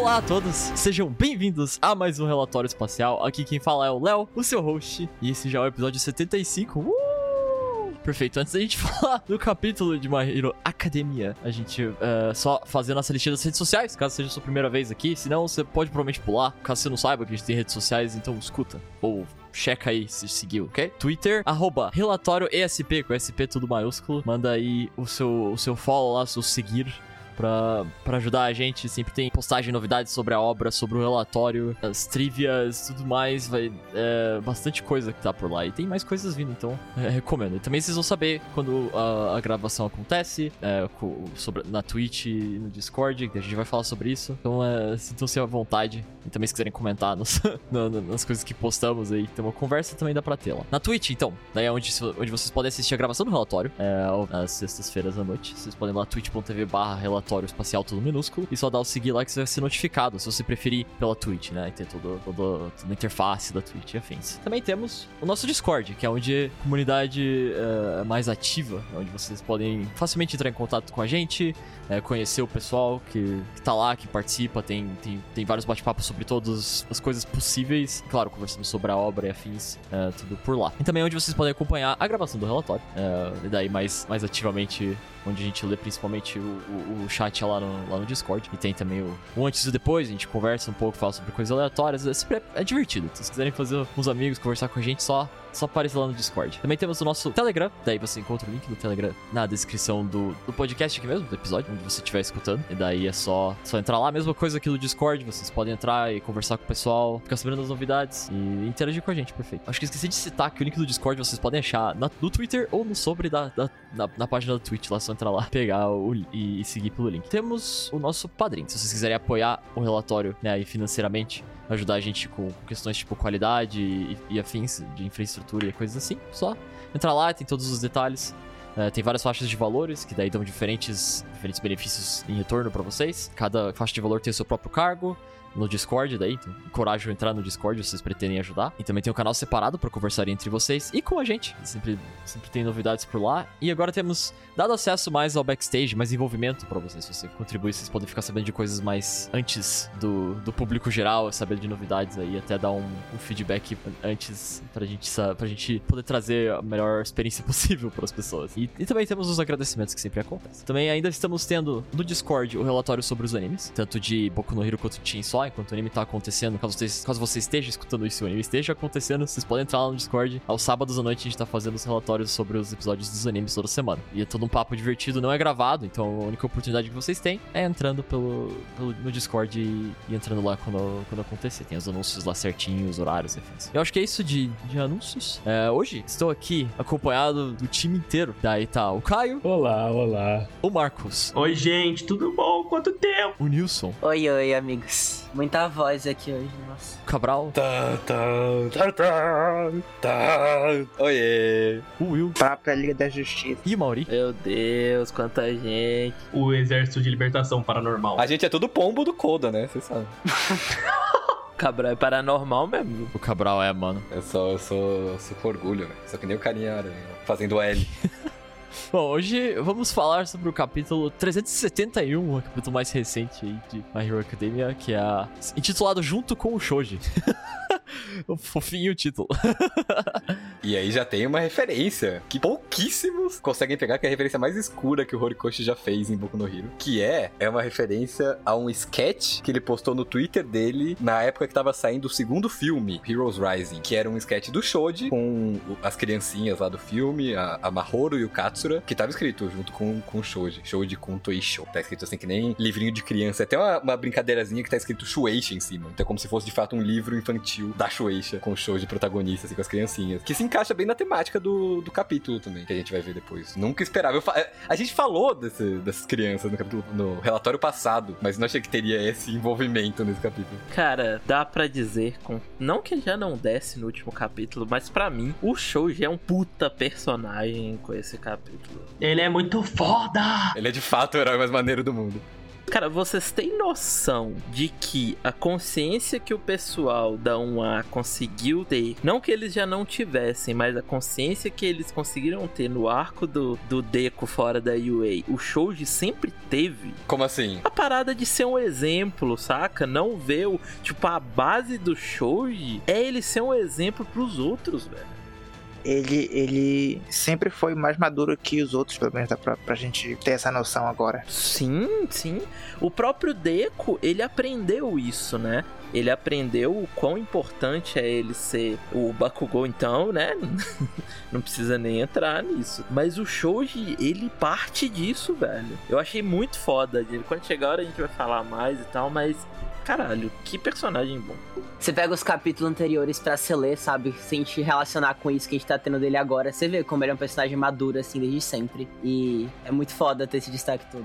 Olá a todos, sejam bem-vindos a mais um Relatório Espacial. Aqui quem fala é o Léo, o seu host, e esse já é o episódio 75. Uh! Perfeito, antes da gente falar do capítulo de My Hero Academia, a gente uh, só fazer nossa listinha das redes sociais, caso seja a sua primeira vez aqui. Senão, você pode provavelmente pular, caso você não saiba que a gente tem redes sociais, então escuta. Ou checa aí se seguiu, ok? Twitter, arroba relatório ESP, com SP tudo maiúsculo. Manda aí o seu, o seu follow lá, o seu seguir pra, ajudar a gente. Sempre tem postagem, novidades sobre a obra, sobre o relatório, as trivias, tudo mais. Vai, é, bastante coisa que tá por lá. E tem mais coisas vindo, então é, recomendo. E também vocês vão saber quando a, a gravação acontece, é, sobre, na Twitch e no Discord, que a gente vai falar sobre isso. Então é, sintam-se à vontade. E também se quiserem comentar nos, nas coisas que postamos aí, tem uma conversa também dá pra ter lá. Na Twitch, então, daí é onde, onde vocês podem assistir a gravação do relatório, é, às sextas-feiras à noite. Vocês podem ir lá twitch.tv barra relatório espacial tudo minúsculo. E só dá o seguir lá que você vai ser notificado, se você preferir pela Twitch, né? E ter todo, todo, toda a interface da Twitch e afins. Também temos o nosso Discord, que é onde a comunidade é mais ativa, é onde vocês podem facilmente entrar em contato com a gente, é, conhecer o pessoal que, que tá lá, que participa, tem, tem, tem vários bate-papos sobre todas as coisas possíveis. Claro, conversando sobre a obra e afins, é, tudo por lá. E também onde vocês podem acompanhar a gravação do relatório, é, daí mais, mais ativamente onde a gente lê principalmente o, o, o chat lá no, lá no Discord. E tem também o, o, antes e depois, a gente conversa um pouco, fala sobre coisas aleatórias. É, sempre é, é divertido. Se vocês quiserem fazer os amigos, conversar com a gente, só só aparecer lá no Discord. Também temos o nosso Telegram, daí você encontra o link do Telegram na descrição do, do podcast aqui mesmo, do episódio, onde você estiver escutando. E daí é só, só entrar lá, mesma coisa aqui no Discord, vocês podem entrar e conversar com o pessoal, ficar sabendo das novidades e interagir com a gente, perfeito. Acho que esqueci de citar que o link do Discord vocês podem achar na, no Twitter ou no sobre da, da na, na, página da Twitch, lá é só entrar lá, pegar o, e, e seguir pelo link. Temos o nosso padrinho, se vocês quiserem apoiar o relatório, né, financeiramente, ajudar a gente com questões tipo qualidade e, e afins de infraestrutura e coisas assim, só entrar lá, tem todos os detalhes. Uh, tem várias faixas de valores que daí dão diferentes, diferentes benefícios em retorno para vocês. Cada faixa de valor tem o seu próprio cargo no Discord daí, então a entrar no Discord se vocês pretendem ajudar. E também tem um canal separado para conversar entre vocês e com a gente. Sempre, sempre tem novidades por lá. E agora temos dado acesso mais ao backstage, mais envolvimento para vocês. Se você contribuir, vocês podem ficar sabendo de coisas mais antes do, do público geral, saber de novidades aí, até dar um, um feedback antes pra gente, pra gente poder trazer a melhor experiência possível para as pessoas. E, e também temos os agradecimentos que sempre acontecem. Também ainda estamos tendo no Discord o relatório sobre os animes, tanto de Boku no Hero quanto de Chainsaw enquanto o anime tá acontecendo. Caso você, caso você esteja escutando isso e o anime esteja acontecendo, vocês podem entrar lá no Discord. Aos sábados à noite a gente tá fazendo os relatórios sobre os episódios dos animes toda semana. E é todo um papo divertido, não é gravado, então a única oportunidade que vocês têm é entrando pelo, pelo no Discord e, e, entrando lá quando, quando acontecer. Tem os anúncios lá certinho, os horários, enfim. Eu acho que é isso de, de anúncios. É, hoje estou aqui acompanhado do time inteiro. Daí tá o Caio. Olá, olá. O Marcos. Oi, gente, tudo bom? Quanto tempo? O Nilson. Oi, oi, amigos. Muita voz aqui hoje, nossa. Cabral. Tá, tá, tá, tá, tá. Oiê. O Will. Pra, pra Liga da Justiça. E Mauri. Meu Deus, quanta gente. O Exército de Libertação Paranormal. A gente é tudo pombo do Coda, né? Vocês sabem. Cabral é paranormal mesmo. O Cabral é, mano. Eu sou, eu sou, eu sou com orgulho, velho. Só que nem o carinha fazendo L. Bom, hoje vamos falar sobre o capítulo 371, o capítulo mais recente aí de My Hero Academia, que é intitulado Junto com o Shoji. Fofinho o título. e aí já tem uma referência que pouquíssimos conseguem pegar, que é a referência mais escura que o Horikoshi já fez em Boku no Hero. Que é, é uma referência a um sketch que ele postou no Twitter dele na época que tava saindo o segundo filme, Heroes Rising, que era um sketch do Shoji com as criancinhas lá do filme, a, a Mahoro e o Katsura, que tava escrito junto com, com o Shoji. Shoji com Toisho. Tá escrito assim que nem livrinho de criança. É até uma, uma brincadeirazinha que tá escrito Shueisha em cima. Então é como se fosse de fato um livro infantil da Shueisha, com shows de protagonistas, assim, com as criancinhas. Que se encaixa bem na temática do, do capítulo também, que a gente vai ver depois. Nunca esperava. Fa... A gente falou desse, dessas crianças no, capítulo, no relatório passado, mas não achei que teria esse envolvimento nesse capítulo. Cara, dá para dizer, com não que já não desce no último capítulo, mas para mim, o show já é um puta personagem com esse capítulo. Ele é muito foda! Ele é de fato o herói mais maneiro do mundo. Cara, vocês têm noção de que a consciência que o pessoal da 1A conseguiu ter, não que eles já não tivessem, mas a consciência que eles conseguiram ter no arco do, do Deco fora da UA, o Shoji sempre teve. Como assim? A parada de ser um exemplo, saca? Não ver o. Tipo, a base do Shoji é ele ser um exemplo pros outros, velho ele, ele sempre foi mais maduro que os outros, pelo menos dá pra, pra gente ter essa noção agora. Sim, sim. O próprio Deco, ele aprendeu isso, né? Ele aprendeu o quão importante é ele ser o Bakugou, então, né? Não precisa nem entrar nisso. Mas o Shoji, ele parte disso, velho. Eu achei muito foda. Quando chegar a hora a gente vai falar mais e tal, mas caralho, que personagem bom. Você pega os capítulos anteriores para se ler, sabe? Se a gente relacionar com isso que a gente tá tendo dele agora, você vê como ele é um personagem maduro, assim, desde sempre. E é muito foda ter esse destaque todo.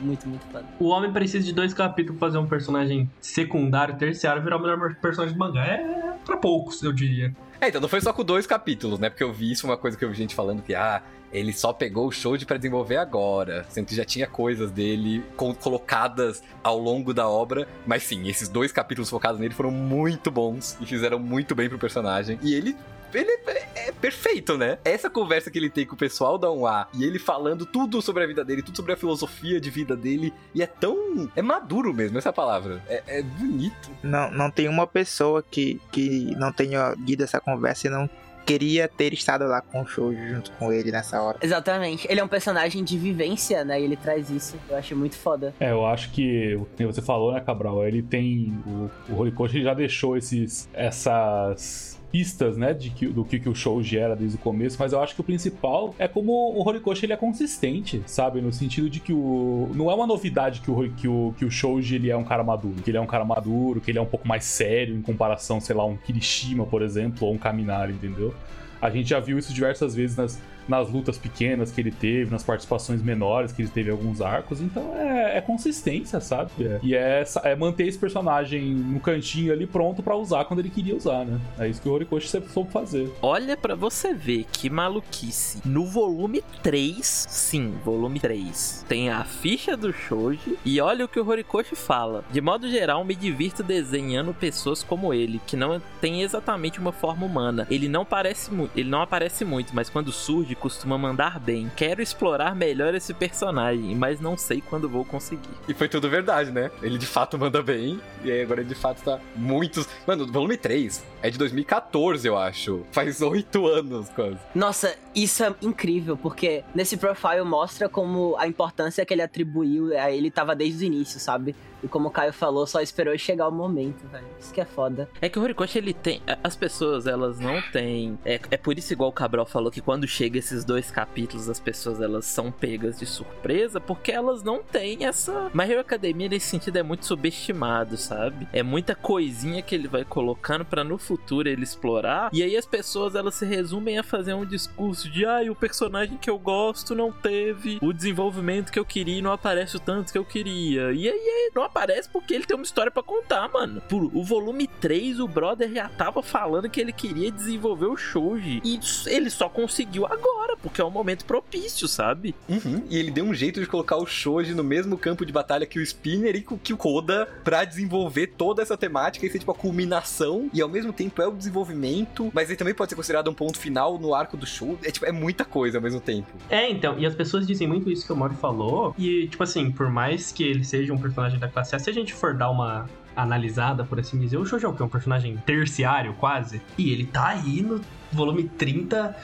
Muito, muito foda. O homem precisa de dois capítulos pra fazer um personagem secundário, terciário, virar o melhor personagem do mangá. É pra poucos, eu diria. É, então não foi só com dois capítulos, né? Porque eu vi isso, uma coisa que eu vi gente falando que, ah, ele só pegou o Shoji para desenvolver agora, sendo que já tinha coisas dele colocadas ao longo da obra. Mas sim, esses dois capítulos focados nele foram muito bons e fizeram muito bem pro personagem. E ele ele é perfeito, né? Essa conversa que ele tem com o pessoal da 1A e ele falando tudo sobre a vida dele, tudo sobre a filosofia de vida dele, e é tão. É maduro mesmo essa palavra. É, é bonito. Não, não tem uma pessoa que, que não tenha lido essa conversa e não queria ter estado lá com o Shoujo junto com ele nessa hora. Exatamente. Ele é um personagem de vivência, né? E ele traz isso. Eu acho muito foda. É, eu acho que, como você falou, né, Cabral? Ele tem. O, o Horikoshi já deixou esses, essas pistas, né, de que, do que, que o show gera desde o começo, mas eu acho que o principal é como o Horikoshi ele é consistente, sabe? No sentido de que o. Não é uma novidade que o, que o, que o Shoji ele é um cara maduro, que ele é um cara maduro, que ele é um pouco mais sério em comparação, sei lá, um Kirishima, por exemplo, ou um Kaminari, entendeu? A gente já viu isso diversas vezes nas, nas lutas pequenas que ele teve, nas participações menores que ele teve em alguns arcos. Então é, é consistência, sabe? É, e é, é, manter esse personagem no cantinho ali pronto para usar quando ele queria usar, né? É isso que o Horikoshi sempre soube fazer. Olha para você ver que maluquice. No volume 3, sim, volume 3, tem a ficha do Shoji e olha o que o Horikoshi fala. De modo geral, me divirto desenhando pessoas como ele, que não tem exatamente uma forma humana. Ele não parece muito, ele não aparece muito, mas quando surge costuma mandar bem. Quero explorar melhor esse personagem, mas não sei quando vou conseguir. E foi tudo verdade, né? Ele de fato manda bem, e aí agora ele de fato tá muitos. Mano, o volume 3 é de 2014, eu acho. Faz oito anos quase. Nossa, isso é incrível, porque nesse profile mostra como a importância que ele atribuiu a ele tava desde o início, sabe? E como o Caio falou, só esperou chegar o momento, velho. Isso que é foda. É que o Horikoshi, ele tem. As pessoas, elas não têm. É, é por isso, igual o Cabral falou, que quando chega esses dois capítulos, as pessoas elas são pegas de surpresa, porque elas não têm essa. My Hero Academia, nesse sentido, é muito subestimado, sabe? É muita coisinha que ele vai colocando para no futuro ele explorar. E aí as pessoas, elas se resumem a fazer um discurso de, ai, ah, o personagem que eu gosto não teve o desenvolvimento que eu queria e não aparece o tanto que eu queria. E aí não aparece porque ele tem uma história para contar, mano. Por o volume 3, o brother já tava falando que ele queria desenvolver o Shoji. E ele só conseguiu agora, porque é um momento propício, sabe? Uhum. E ele deu um jeito de colocar o Shoji no mesmo campo de batalha que o Spinner e que o Koda pra desenvolver toda essa temática e ser tipo a culminação. E ao mesmo tempo é o desenvolvimento, mas ele também pode ser considerado um ponto final no arco do show. É tipo, é muita coisa ao mesmo tempo. É, então, e as pessoas dizem muito isso que o Mori falou. E, tipo assim, por mais que ele seja um personagem da classe A, se a gente for dar uma analisada, por assim dizer, o Shoujo é um personagem terciário quase, e ele tá aí no volume 30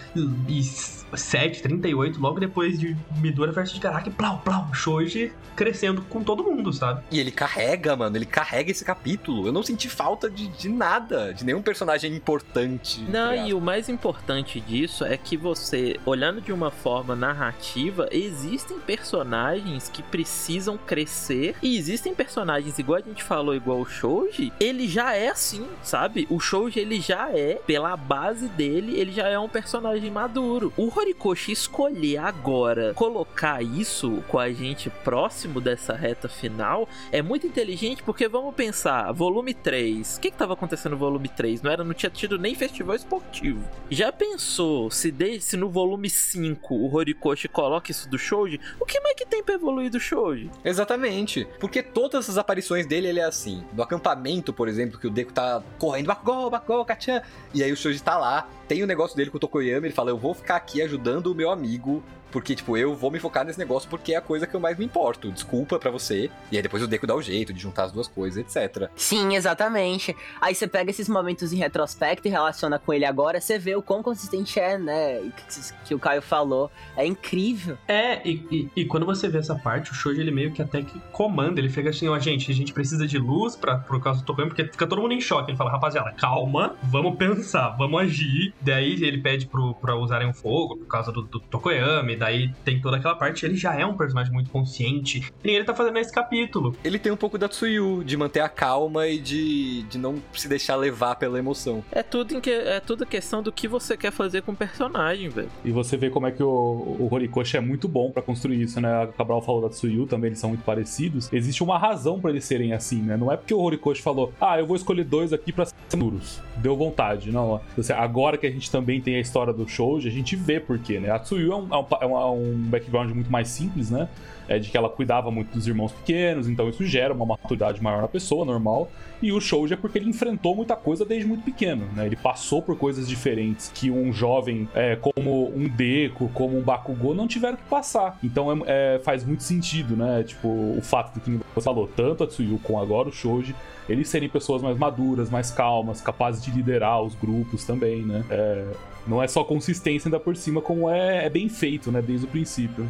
e 7, 38, logo depois de Midora versus Garaki, plau, plau, Shoji crescendo com todo mundo, sabe? E ele carrega, mano, ele carrega esse capítulo. Eu não senti falta de, de nada, de nenhum personagem importante. Não, e o mais importante disso é que você, olhando de uma forma narrativa, existem personagens que precisam crescer e existem personagens, igual a gente falou, igual o Shoji, ele já é assim, sabe? O Shoji, ele já é, pela base dele, dele, ele já é um personagem maduro. O Horikoshi escolher agora colocar isso com a gente próximo dessa reta final é muito inteligente porque vamos pensar, volume 3. O que que tava acontecendo no volume 3? Não era, não tinha tido nem festival esportivo. Já pensou se, no volume 5 o Horikoshi coloca isso do Shouji? O que mais que tem pra evoluir do Shouji? Exatamente. Porque todas as aparições dele, ele é assim. No acampamento, por exemplo, que o Deku tá correndo, Bakugou, Bakugou, Kachan. E aí o Shoji tá lá, tem o negócio dele com o Tokoyami, ele fala, eu vou ficar aqui ajudando o meu amigo porque, tipo, eu vou me focar nesse negócio porque é a coisa que eu mais me importo. Desculpa pra você. E aí depois o Deco dá o jeito de juntar as duas coisas, etc. Sim, exatamente. Aí você pega esses momentos em retrospecto e relaciona com ele agora, você vê o quão consistente é, né? Que, que o Caio falou. É incrível. É, e, e, e, quando você vê essa parte, o Shoji ele meio que até que comanda. Ele fica assim, ó, gente, a gente precisa de luz pra, por causa do Tokoyami, porque fica todo mundo em choque. Ele fala, rapaziada, calma, vamos pensar, vamos agir. Daí ele pede pro, pra usarem o fogo por causa do, do Tokoyami daí tem toda aquela parte. Ele já é um personagem muito consciente. E ele tá fazendo esse capítulo. Ele tem um pouco da Tsuyu, de manter a calma e de, de não se deixar levar pela emoção. É tudo, em que, é tudo questão do que você quer fazer com o personagem, velho. E você vê como é que o, o Horikoshi é muito bom para construir isso, né? A Cabral falou da Tsuyu, também eles são muito parecidos. Existe uma razão para eles serem assim, né? Não é porque o Horikoshi falou, ah, eu vou escolher dois aqui pra ser duros. Deu vontade. Não, agora que a gente também tem a história do Shouji, a gente vê por quê, né? A Tsuyu é, um, é, uma, é um background muito mais simples, né? É de que ela cuidava muito dos irmãos pequenos, então isso gera uma maturidade maior na pessoa, normal. E o Shouji é porque ele enfrentou muita coisa desde muito pequeno, né? Ele passou por coisas diferentes que um jovem é, como um Deku, como um Bakugou não tiveram que passar. Então é, é, faz muito sentido, né? Tipo, o fato do que você falou, tanto a Tsuyu como agora o Shouji, eles serem pessoas mais maduras, mais calmas, capazes de liderar os grupos também, né? É, não é só consistência ainda por cima, como é, é bem feito, né? Desde o princípio.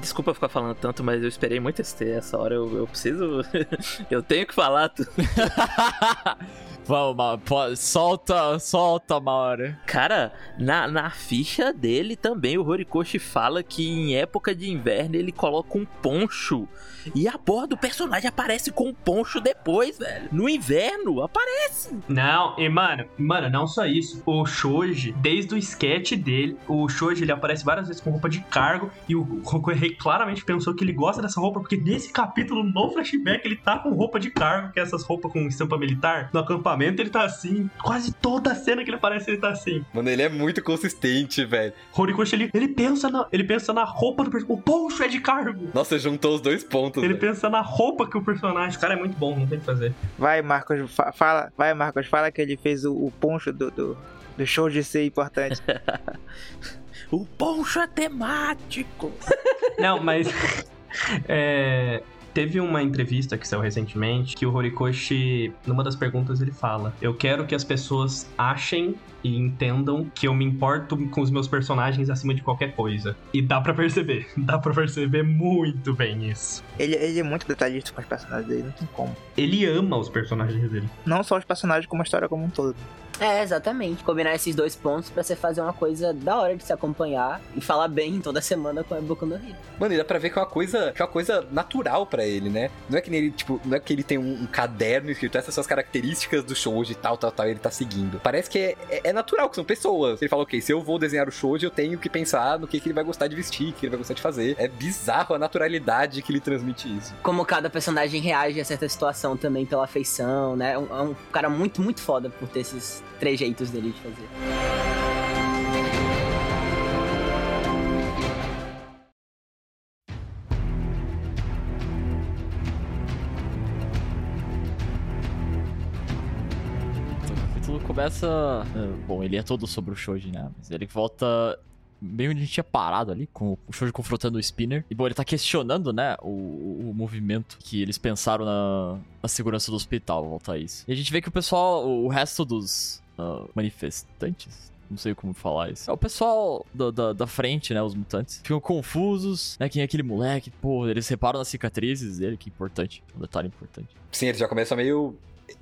Desculpa ficar falando tanto, mas eu esperei muito esse essa hora. Eu, eu preciso. eu tenho que falar. Vamos, solta, solta, Maura. Cara, na, na ficha dele também o Horikoshi fala que em época de inverno ele coloca um poncho. E a porra do personagem aparece com um poncho depois, velho. No inverno, aparece. Não, e mano, mano, não só isso. O Shoji, desde o sketch dele, o Shoji ele aparece várias vezes com roupa de cargo. E o Rei claramente pensou que ele gosta dessa roupa, porque nesse capítulo, no flashback, ele tá com roupa de cargo, que é essas roupas com estampa militar, no acampamento ele tá assim. Quase toda a cena que ele aparece ele tá assim. Mano, ele é muito consistente, velho. Horikoshi, ele, ele, pensa na, ele pensa na roupa do personagem. O poncho é de cargo. Nossa, juntou os dois pontos. Ele véio. pensa na roupa que o personagem. O cara é muito bom, não tem o que fazer. Vai, Marcos, fala. Vai, Marcos, fala que ele fez o, o poncho do, do, do show de ser importante. o poncho é temático. Não, mas. É, Teve uma entrevista que saiu recentemente que o Horikoshi, numa das perguntas, ele fala: Eu quero que as pessoas achem e entendam que eu me importo com os meus personagens acima de qualquer coisa. E dá para perceber, dá para perceber muito bem isso. Ele, ele é muito detalhista com os personagens dele, não tem como. Ele ama os personagens dele. Não só os personagens, como a história como um todo. É, exatamente. Combinar esses dois pontos para você fazer uma coisa da hora de se acompanhar e falar bem toda semana com a Boku no Hero. Mano, e dá pra ver que é uma coisa, que é uma coisa natural para ele, né? Não é que ele, tipo, não é que ele tem um, um caderno escrito essas são as características do shoujo e tal, tal, tal, e ele tá seguindo. Parece que é, é, é, natural, que são pessoas. Ele fala, ok, se eu vou desenhar o shoujo, eu tenho que pensar no que, que ele vai gostar de vestir, o que ele vai gostar de fazer. É bizarro a naturalidade que ele transmite isso. Como cada personagem reage a certa situação também pela afeição, né? É um, é um cara muito, muito foda por ter esses trejeitos dele de fazer. O capítulo começa. Eh, bom, ele é todo sobre o Shoji, né? Mas ele volta bem onde a gente tinha parado ali, com o Shoji confrontando o Spinner. E bom, ele tá questionando, né, o, o movimento que eles pensaram na, na segurança do hospital, volta a isso. E a gente vê que o pessoal, o resto dos uh, manifestantes, não sei como falar isso. É o pessoal da, da, da, frente, né? Os mutantes. Ficam confusos, né? Quem é aquele moleque? Pô, eles reparam nas cicatrizes dele, que é importante. Um detalhe importante. Sim, eles já começam a meio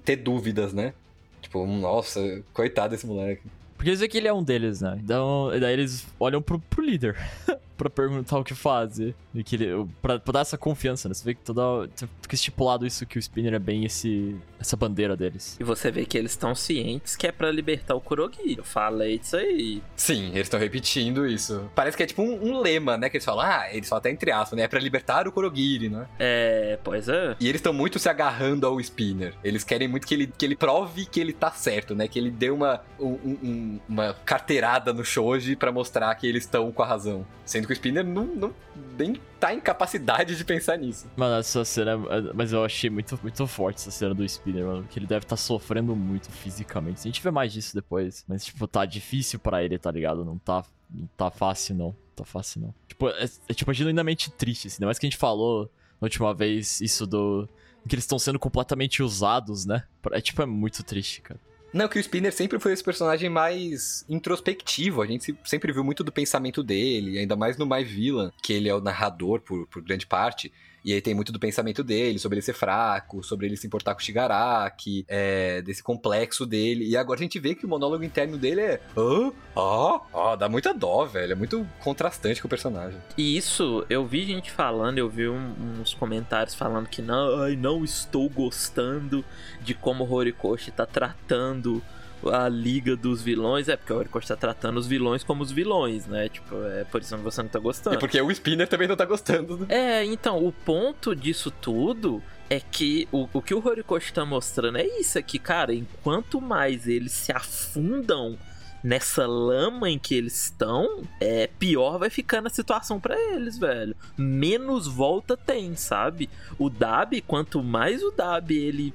ter dúvidas, né? Tipo, nossa, coitado desse moleque. Porque eles veem que ele é um deles, né? Então, daí eles olham pro, pro líder. pra perguntar o que fazer. E que ele, pra, pra dar essa confiança, né? Você vê que toda. Fica estipulado isso que o Spinner é bem esse, essa bandeira deles. E você vê que eles estão cientes que é pra libertar o Kurogiri. Eu falei disso aí. Sim, eles estão repetindo isso. Parece que é tipo um, um, lema, né? Que eles falam, ah, eles falam até entre aspas, né? É pra libertar o Kurogiri, né? É, pois é. E eles estão muito se agarrando ao Spinner. Eles querem muito que ele, que ele prove que ele tá certo, né? Que ele dê uma, um, um, uma carteirada no Shoji para mostrar que eles estão com a razão. Sendo que o Spinner não, não nem tá em capacidade de pensar nisso. Mano, essa cena. Mas eu achei muito, muito forte essa cena do Spinner, mano. Que ele deve estar tá sofrendo muito fisicamente. A gente vê mais disso depois. Mas, tipo, tá difícil para ele, tá ligado? Não tá, não tá fácil, não. Tá fácil, não. Tipo, é, é tipo, genuinamente triste, assim. Ainda mais que a gente falou na última vez isso do. Que eles estão sendo completamente usados, né? É tipo, é muito triste, cara. Não, que o Spinner sempre foi esse personagem mais introspectivo. A gente sempre viu muito do pensamento dele, ainda mais no My Villain, que ele é o narrador por, por grande parte. E aí tem muito do pensamento dele, sobre ele ser fraco, sobre ele se importar com o Shigaraki, é, desse complexo dele. E agora a gente vê que o monólogo interno dele é. Hã? Ah, ah, dá muita dó, velho. É muito contrastante com o personagem. E isso, eu vi gente falando, eu vi um, uns comentários falando que não, ai, não estou gostando de como o Horikoshi tá tratando a liga dos vilões, é porque o Horikoshi tá tratando os vilões como os vilões, né? Tipo, é por isso que você não tá gostando. E porque o Spinner também não tá gostando. Né? É, então, o ponto disso tudo é que o, o que o Horikoshi tá mostrando é isso aqui, cara. Enquanto mais eles se afundam nessa lama em que eles estão, é pior vai ficando a situação para eles, velho. Menos volta tem, sabe? O Dab, quanto mais o Dab ele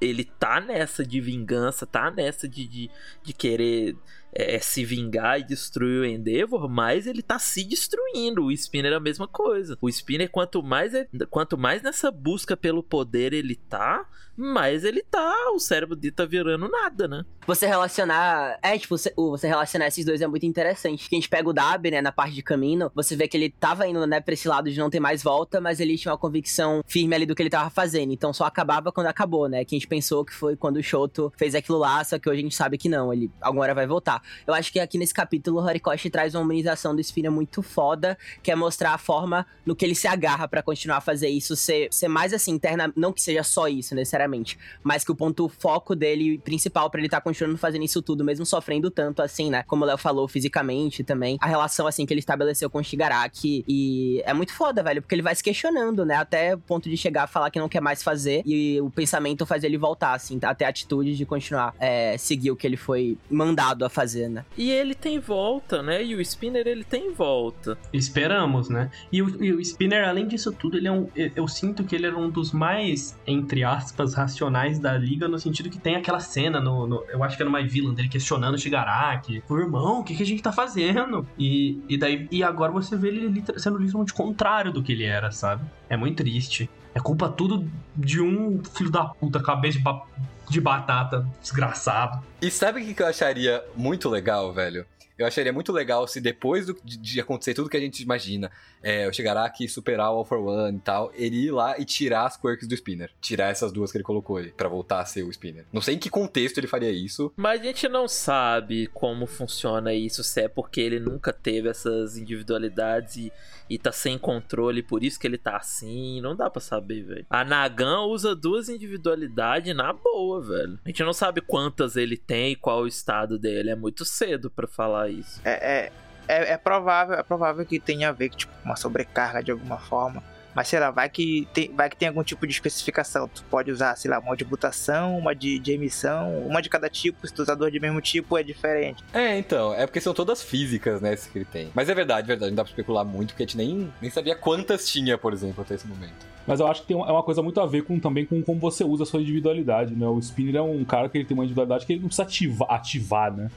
ele tá nessa de vingança, tá nessa de, de, de querer é, se vingar e destruir o Endeavor, mais ele tá se destruindo. O Spinner é a mesma coisa. O Spinner, quanto mais, é, quanto mais nessa busca pelo poder ele tá, mais ele tá, o cérebro dele tá virando nada, né? Você relacionar. É, tipo, você, você relacionar esses dois é muito interessante. Que a gente pega o Dab, né, na parte de caminho, você vê que ele tava indo, né, pra esse lado de não ter mais volta, mas ele tinha uma convicção firme ali do que ele tava fazendo. Então só acabava quando acabou, né? Que a gente pensou que foi quando o Shoto fez aquilo lá, só que hoje a gente sabe que não, ele alguma hora vai voltar. Eu acho que aqui nesse capítulo o Horikoshi traz uma humanização do Spinner muito foda, que é mostrar a forma no que ele se agarra para continuar a fazer isso, ser, ser mais assim, interna. Não que seja só isso, necessariamente necessariamente, mas que o ponto foco dele principal para ele estar tá continuando fazendo isso tudo, mesmo sofrendo tanto assim, né? Como o Léo falou, fisicamente também, a relação assim que ele estabeleceu com o Shigaraki e é muito foda, velho, porque ele vai se questionando, né? Até o ponto de chegar a falar que não quer mais fazer e o pensamento faz ele voltar, assim, até a atitude de continuar é, seguir o que ele foi mandado a fazer, né? E ele tem volta, né? E o Spinner, ele tem volta. Esperamos, né? E o, e o Spinner, além disso tudo, ele é um. Eu sinto que ele era um dos mais, entre aspas, racionais da liga, no sentido que tem aquela cena no. no eu acho que é no My Villain, dele questionando o Shigaraki. O irmão, o que, que a gente tá fazendo? E, e daí. E agora você vê ele sendo literalmente contrário do que ele era, sabe? É muito triste. É culpa tudo de um filho da puta, cabeça de, ba de batata, desgraçado. E sabe o que eu acharia muito legal, velho? Eu acharia muito legal se depois do, de, de, acontecer tudo que a gente imagina, é, o Shigaraki superar o All for One e tal, ele ir lá e tirar as quirks do Spinner. Tirar essas duas que ele colocou aí, pra voltar a ser o Spinner. Não sei em que contexto ele faria isso. Mas a gente não sabe como funciona isso, se é porque ele nunca teve essas individualidades e, e tá sem controle, por isso que ele tá assim. Não dá pra saber, velho. A Nagan usa duas individualidades na boa, velho. A gente não sabe quantas ele tem e qual o estado dele. É muito cedo para falar isso. É, é, é, é, provável, é provável que tenha a ver com tipo, uma sobrecarga de alguma forma. Mas sei lá, vai que tem, vai que tem algum tipo de especificação. Tu pode usar, sei lá, uma de mutação, uma de, de emissão, uma de cada tipo. Se tu usar duas de mesmo tipo, é diferente. É, então. É porque são todas físicas, né? que ele tem. Mas é verdade, verdade. Não dá pra especular muito, porque a gente nem, nem sabia quantas tinha, por exemplo, até esse momento. Mas eu acho que tem, é uma coisa muito a ver com, também com como você usa a sua individualidade, né? O Spinner é um cara que ele tem uma individualidade que ele não precisa ativar, ativar né?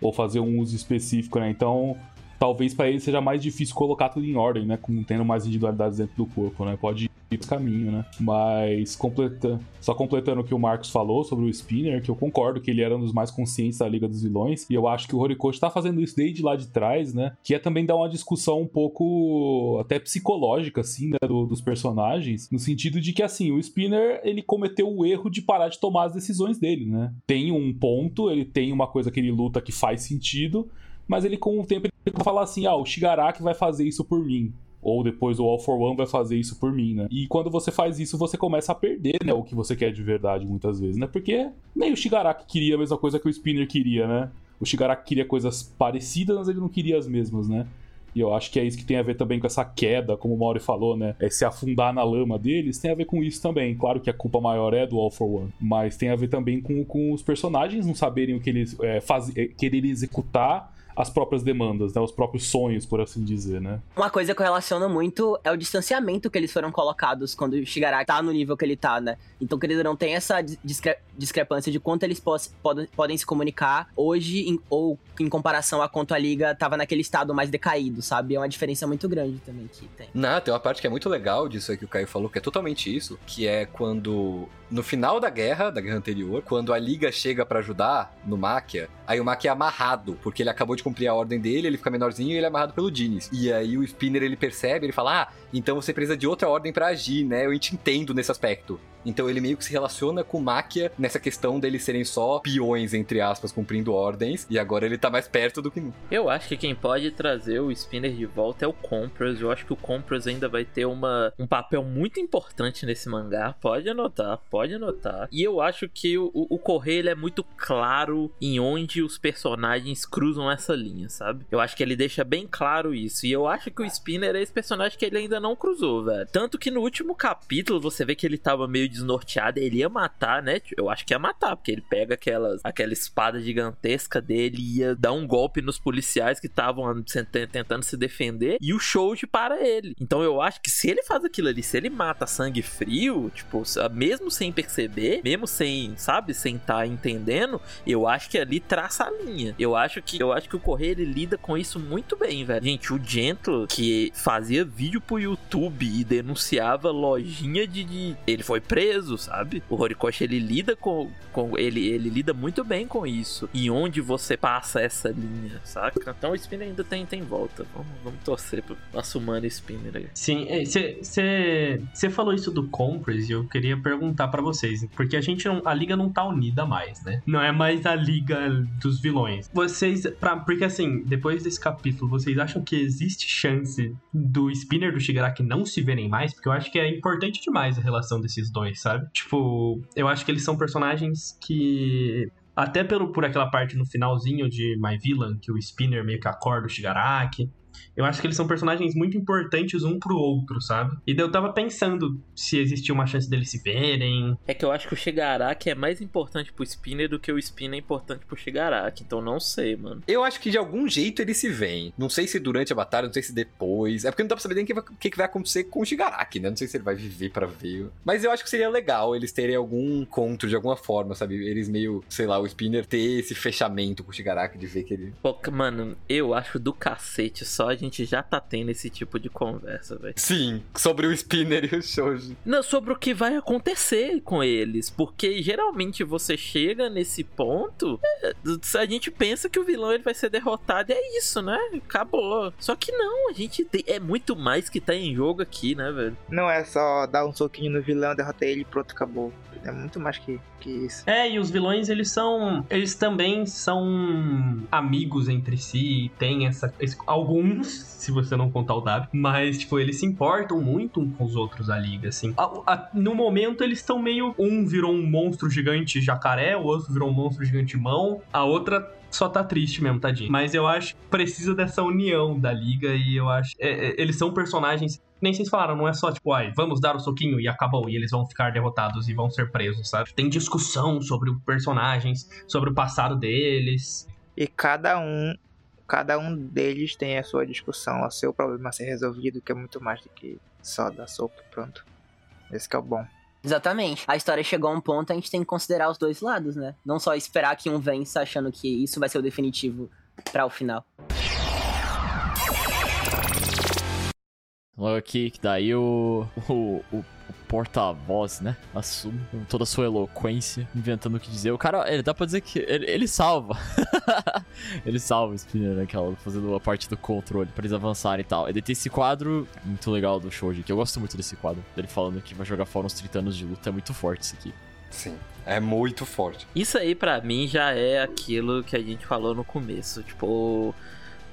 ou fazer um uso específico, né? Então, talvez para ele seja mais difícil colocar tudo em ordem, né? Com tendo mais individualidades dentro do corpo, né? Pode ir esse caminho, né? Mas completa... só completando o que o Marcos falou sobre o Spinner, que eu concordo que ele era um dos mais conscientes da Liga dos Vilões, e eu acho que o Horikoshi tá fazendo isso desde lá de trás, né? Que é também dar uma discussão um pouco até psicológica, assim, né? Do, dos personagens, no sentido de que, assim, o Spinner, ele cometeu o erro de parar de tomar as decisões dele, né? Tem um ponto, ele tem uma coisa que ele luta que faz sentido, mas ele com o tempo Ele falar assim, ah, o Shigaraki vai fazer isso por mim. Ou depois o All for One vai fazer isso por mim, né? E quando você faz isso, você começa a perder, né? O que você quer de verdade, muitas vezes, né? Porque nem o Shigaraki queria a mesma coisa que o Spinner queria, né? O Shigaraki queria coisas parecidas, mas ele não queria as mesmas, né? E eu acho que é isso que tem a ver também com essa queda, como o Mauri falou, né? É se afundar na lama deles, tem a ver com isso também. Claro que a culpa maior é do All for One, mas tem a ver também com, com os personagens não saberem o que eles é, faz, é, querer executar as próprias demandas, né? Os próprios sonhos, por assim dizer, né? Uma coisa que eu relaciono muito é o distanciamento que eles foram colocados quando o Shigaraki tá no nível que ele tá, né? Então, querido, não tem essa discre discrepância de quanto eles podem, podem se comunicar hoje em, ou em comparação a quanto a liga tava naquele estado mais decaído, sabe? É uma diferença muito grande também que tem. Não, tem uma parte que é muito legal disso aí que o Caio falou, que é totalmente isso, que é quando no final da guerra, da guerra anterior, quando a liga chega para ajudar no Makia, aí o Makia é amarrado, porque ele acabou de cumprir a ordem dele, ele fica menorzinho e ele é amarrado pelo Diniz. E aí o Spinner ele percebe, ele fala: "Ah, então você precisa de outra ordem para agir, né? Eu te entendo nesse aspecto". Então ele meio que se relaciona com Máquia nessa questão deles serem só peões, entre aspas, cumprindo ordens, e agora ele tá mais perto do que nunca. Eu acho que quem pode trazer o Spinner de volta é o Compras. Eu acho que o Compras ainda vai ter uma, um papel muito importante nesse mangá. Pode anotar, pode anotar. E eu acho que o, o, Correio ele é muito claro em onde os personagens cruzam essa linha, sabe? Eu acho que ele deixa bem claro isso. E eu acho que o Spinner é esse personagem que ele ainda não cruzou, velho. Tanto que no último capítulo você vê que ele tava meio desnorteado, ele ia matar, né? Eu acho que ia matar, porque ele pega aquelas, aquela espada gigantesca dele e ia dar um golpe nos policiais que estavam tentando se defender e o Shoji para ele. Então eu acho que se ele faz aquilo ali, se ele mata sangue frio, tipo, mesmo sem perceber, mesmo sem, sabe, sem estar tá entendendo, eu acho que ali traça a linha. Eu acho que eu acho que o Correio ele lida com isso muito bem, velho. Gente, o Gento que fazia vídeo pro YouTube e denunciava lojinha de, de... ele foi preso preso, sabe? O Horikoshi ele lida com, com ele, ele lida muito bem com isso. E onde você passa essa linha, saca? Então o Spinner ainda tem, tem volta. Vamos, vamos torcer pro nosso humano Spinner aí. Sim, você é, falou isso do Compress e eu queria perguntar para vocês, porque a gente não, a liga não tá unida mais, né? Não é mais a liga dos vilões. Vocês, pra, porque assim, depois desse capítulo, vocês acham que existe chance do Spinner do Shigaraki não se verem mais? Porque eu acho que é importante demais a relação desses dois sabe? Tipo, eu acho que eles são personagens que até pelo, por aquela parte no finalzinho de My Villain, que o Spinner meio que acorda o Shigaraki. Eu acho que eles são personagens muito importantes um pro outro, sabe? E daí eu tava pensando se existia uma chance deles se verem. É que eu acho que o Shigaraki é mais importante pro Spinner do que o Spinner é importante pro Shigaraki. Então não sei, mano. Eu acho que de algum jeito eles se veem. Não sei se durante a batalha, não sei se depois. É porque não dá pra saber nem o que, que, vai acontecer com o Shigaraki, né? Não sei se ele vai viver para ver. Mas eu acho que seria legal eles terem algum encontro de alguma forma, sabe? Eles meio, sei lá, o Spinner ter esse fechamento com o Shigaraki, de ver que ele. Pô, mano, eu acho do cacete só a gente já tá tendo esse tipo de conversa, velho. Sim, sobre o Spinner e o Shoji. Não, sobre o que vai acontecer com eles. Porque geralmente você chega nesse ponto, é, a gente pensa que o vilão ele vai ser derrotado e é isso, né? Acabou. Só que não, a gente tem, é muito mais que tá em jogo aqui, né, velho? Não é só dar um soquinho no vilão, derrotar ele e pronto, acabou. É muito mais que, que isso. É, e os vilões, eles são. Eles também são amigos entre si. Tem essa. Esse, alguns, se você não contar o W. Mas, tipo, eles se importam muito um com os outros, a liga, assim. A, a, no momento, eles estão meio. Um virou um monstro gigante jacaré, o outro virou um monstro gigante mão. A outra só tá triste mesmo, tadinho. Mas eu acho que precisa dessa união da liga e eu acho. É, é, eles são personagens. Nem vocês falaram, não é só tipo, ai, vamos dar o soquinho e acabou, e eles vão ficar derrotados e vão ser presos, sabe? Tem discussão sobre os personagens, sobre o passado deles. E cada um. Cada um deles tem a sua discussão, o seu problema a ser resolvido, que é muito mais do que só dar soco pronto. Esse que é o bom. Exatamente. A história chegou a um ponto, a gente tem que considerar os dois lados, né? Não só esperar que um vença achando que isso vai ser o definitivo para o final. Logo aqui, que daí o, o, o o porta-voz, né? Assume com toda a sua eloquência, inventando o que dizer. O cara, ele dá pra dizer que ele, ele salva. ele salva o Spinner, né? fazendo a parte do controle pra eles avançarem e tal. Ele tem esse quadro muito legal do Shoji, que eu gosto muito desse quadro. Dele falando que vai jogar fora uns 30 anos de luta. É muito forte isso aqui. Sim. É muito forte. Isso aí, para mim, já é aquilo que a gente falou no começo. Tipo,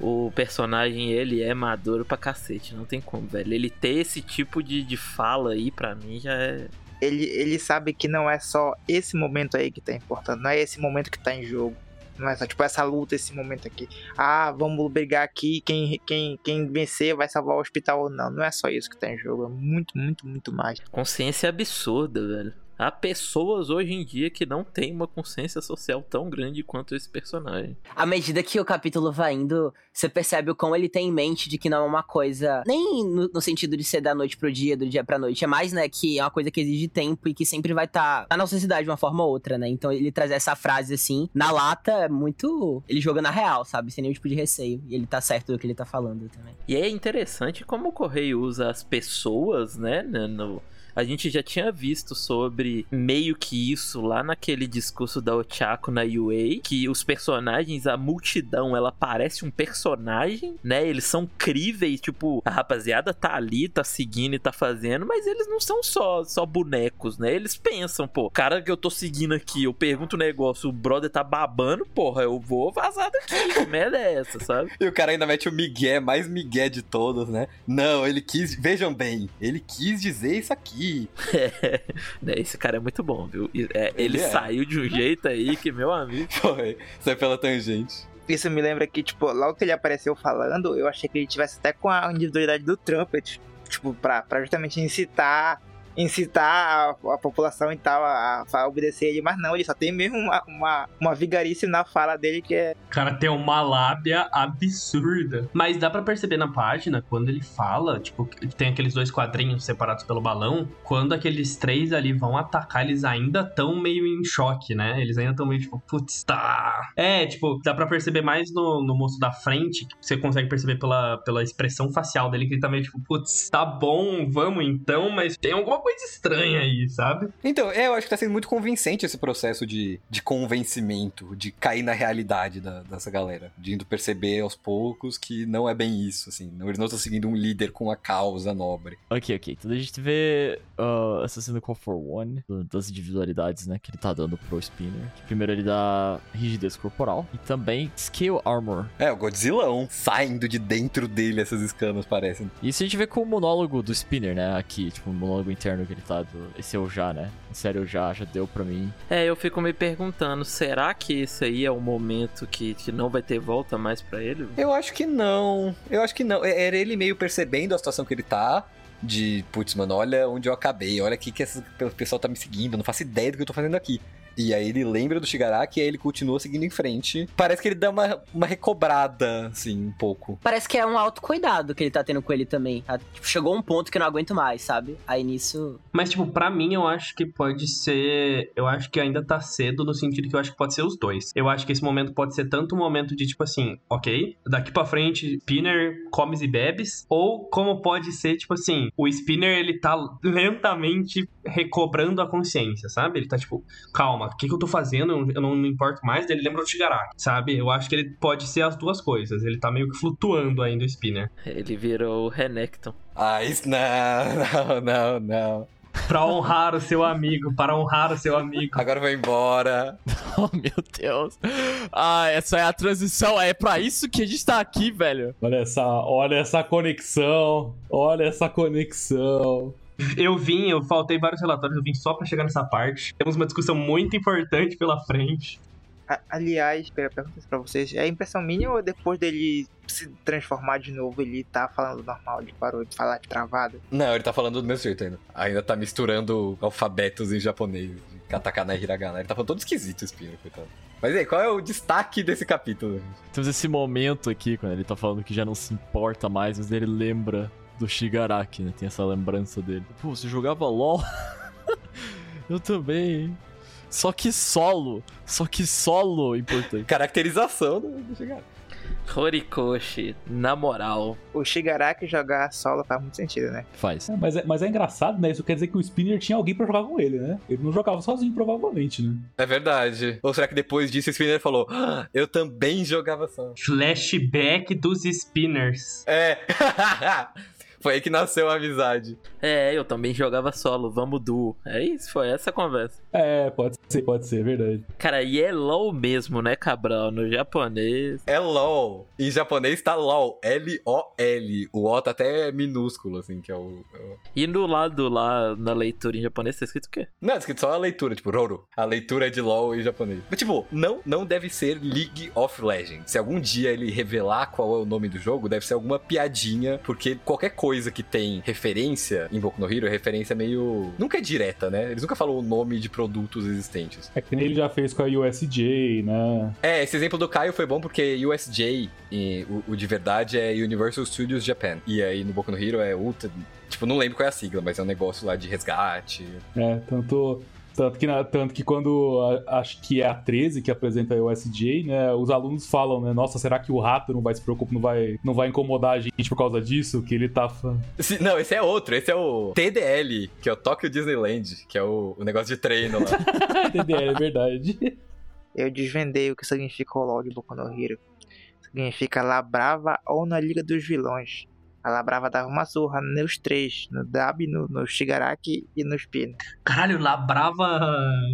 o personagem, ele é maduro pra cacete, não tem como, velho. Ele ter esse tipo de, de fala aí, pra mim, já é... Ele, ele sabe que não é só esse momento aí que tá importando, não é esse momento que tá em jogo. Não é só, tipo, essa luta, esse momento aqui. Ah, vamos brigar aqui, quem, quem, quem vencer vai salvar o hospital ou não. Não é só isso que tá em jogo, é muito, muito, muito mais. Consciência absurda, velho. Há pessoas hoje em dia que não têm uma consciência social tão grande quanto esse personagem. À medida que o capítulo vai indo, você percebe o quão ele tem em mente de que não é uma coisa. Nem no, no sentido de ser da noite pro dia, do dia pra noite. É mais, né, que é uma coisa que exige tempo e que sempre vai estar tá, na sociedade de uma forma ou outra, né? Então ele traz essa frase assim, na lata, é muito. Ele joga na real, sabe? Sem nenhum tipo de receio. E ele tá certo do que ele tá falando também. E é interessante como o Correio usa as pessoas, né, no, a gente já tinha visto sobre meio que isso lá naquele discurso da Ochako na UA, que os personagens, a multidão, ela parece um personagem, né? Eles são críveis, tipo, a rapaziada tá ali, tá seguindo e tá fazendo, mas eles não são só, só bonecos, né? Eles pensam, pô, cara que eu tô seguindo aqui, eu pergunto o um negócio, o brother tá babando, porra, eu vou vazar daqui, que merda é essa, sabe? E o cara ainda mete o migué, mais migué de todos, né? Não, ele quis, vejam bem, ele quis dizer isso aqui. É, esse cara é muito bom, viu? É, ele, ele é. saiu de um jeito aí que, meu amigo. Foi, sai pela tangente. Isso me lembra que, tipo, logo que ele apareceu falando, eu achei que ele tivesse até com a individualidade do Trumpet. Tipo, pra, pra justamente incitar incitar a, a, população e tal a, a, obedecer ele, mas não, ele só tem mesmo uma, uma, uma vigarice na fala dele que é. O cara tem uma lábia absurda. Mas dá para perceber na página, quando ele fala, tipo, tem aqueles dois quadrinhos separados pelo balão, quando aqueles três ali vão atacar, eles ainda estão meio em choque, né? Eles ainda estão meio tipo, putz, tá. É, tipo, dá pra perceber mais no, no moço da frente, que você consegue perceber pela, pela expressão facial dele, que ele tá meio tipo, putz, tá bom, vamos então, mas tem alguma coisa estranha aí, sabe? Então, é, eu acho que tá sendo muito convincente esse processo de, de convencimento, de cair na realidade da, dessa galera. De indo perceber aos poucos que não é bem isso, assim. Não, eles não estão seguindo um líder com uma causa nobre. Ok, ok. Então a gente vê uh, Assassin's Call for One, das individualidades, né, que ele tá dando pro Spinner. Que primeiro ele dá rigidez corporal e também Scale Armor. É, o Godzillão saindo de dentro dele essas escamas, parecem. Isso a gente vê com o monólogo do Spinner, né, aqui, tipo, o monólogo interno inferno gritado. Esse é o já, né? Sério, já, já deu pra mim. É, eu fico me perguntando, será que esse aí é o momento que, que não vai ter volta mais para ele? Eu acho que não. Eu acho que não. É, era ele meio percebendo a situação que ele tá de, putz, mano, olha onde eu acabei, olha aqui que esse pessoal tá me seguindo, eu não faço ideia do que eu tô fazendo aqui. E aí ele lembra do Shigaraki e aí ele continua seguindo em frente. Parece que ele dá uma, uma recobrada, assim, um pouco. Parece que é um autocuidado que ele tá tendo com ele também. Tá? Tipo, chegou um ponto que eu não aguento mais, sabe? Aí nisso. Mas, tipo, pra mim eu acho que pode ser. Eu acho que ainda tá cedo no sentido que eu acho que pode ser os dois. Eu acho que esse momento pode ser tanto um momento de, tipo assim, ok, daqui pra frente, Spinner comes e bebes. Ou como pode ser, tipo assim, o Spinner ele tá lentamente recobrando a consciência, sabe? Ele tá tipo, calma o que, que eu tô fazendo? Eu não me importo mais. Ele lembra o Shigaraki, sabe? Eu acho que ele pode ser as duas coisas. Ele tá meio que flutuando ainda o Spinner. Ele virou o Renekton. Ah, isso não, não, não, não. Pra honrar o seu amigo, para honrar o seu amigo. Agora vai embora. Oh, meu Deus. Ah, essa é a transição. É pra isso que a gente tá aqui, velho. Olha essa, olha essa conexão. Olha essa conexão. Eu vim, eu faltei vários relatórios, eu vim só para chegar nessa parte. Temos uma discussão muito importante pela frente. Aliás, pergunta pra vocês, é impressão minha ou depois dele se transformar de novo, ele tá falando normal, ele parou de falar de travado? Não, ele tá falando do mesmo jeito ainda. Ainda tá misturando alfabetos em japonês, katakana e hiragana. Ele tá falando todo esquisito, Espino, coitado. Mas aí, qual é o destaque desse capítulo? Temos esse momento aqui, quando ele tá falando que já não se importa mais, mas ele lembra do Shigaraki, né? Tem essa lembrança dele. Pô, você jogava LOL? Eu também, Só que solo. Só que solo importante. Caracterização do, Shigaraki. Horikoshi, na moral. O Shigaraki jogar solo faz muito sentido, né? Faz. É, mas, é, mas é engraçado, né? Isso quer dizer que o Spinner tinha alguém pra jogar com ele, né? Ele não jogava sozinho, provavelmente, né? É verdade. Ou será que depois disso o Spinner falou: ah, Eu também jogava solo? Flashback dos Spinners. É. Foi aí que nasceu a amizade. É, eu também jogava solo, vamos duo. É isso, foi essa a conversa. É, pode ser, pode ser, é verdade. Cara, e é LOL mesmo, né, Cabral? No japonês. É LOL. Em japonês tá LOL. L-O-L. O O tá até minúsculo, assim, que é o. é o- E no lado lá, na leitura em japonês, tá escrito o quê? Não, é escrito só a leitura, tipo, Roro. A leitura é de LOL em japonês. Mas, tipo, não, não deve ser League of Legends. Se algum dia ele revelar qual é o nome do jogo, deve ser alguma piadinha, porque qualquer coisa que tem referência em Boku no Hero é referência meio. Nunca é direta, né? Eles nunca falam o nome de produtos existentes. É que nem ele já fez com a USJ, né? É, esse exemplo do Caio foi bom porque USJ, e o, o de verdade é Universal Studios Japan. E aí no Boku no Hero é Ultra. Tipo, não lembro qual é a sigla, mas é um negócio lá de resgate. É, tanto. Tanto que, na- tanto que quando a- acho que é a 13 que apresenta a USJ, né? Os alunos falam, né? Nossa, será que o rato não vai se preocupar, não vai, não vai incomodar a gente por causa disso? Que ele tá. Não, esse é outro, esse é o TDL, que é o Tokyo Disneyland, que é o, o negócio de treino lá. TDL, é verdade. Eu desvendei o que significa o LOL de Boku no Hero. Significa Labrava ou na Liga dos Vilões. A Labrava dava uma surra nos três, no Dabi, no, no Shigaraki e no Spino. Caralho, Labrava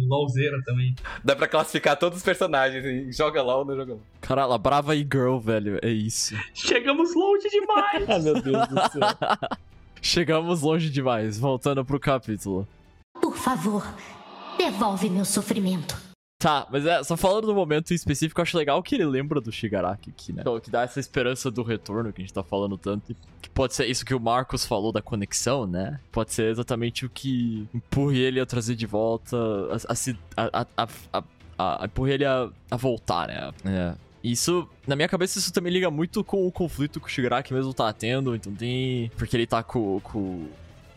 LOLzeira também. Dá pra classificar todos os personagens, hein? joga lá ou não joga lá. Caralho, Brava e Girl, velho. É isso. Chegamos longe demais! ah, meu Deus do céu. Chegamos longe demais. Voltando pro capítulo. Por favor, devolve meu sofrimento. Tá, mas é, só falando do momento em específico, eu acho legal que ele lembra do Shigaraki aqui, né? Então, que dá essa esperança do retorno que a gente tá falando tanto. Que pode ser isso que o Marcos falou da conexão, né? Pode ser exatamente o que empurre ele a trazer de volta. A, a, se- a, a, empurre ele a, a voltar, né? É. Isso, na minha cabeça, isso também liga muito com o conflito que o Shigaraki mesmo tá tendo, então tem. Porque ele tá com. com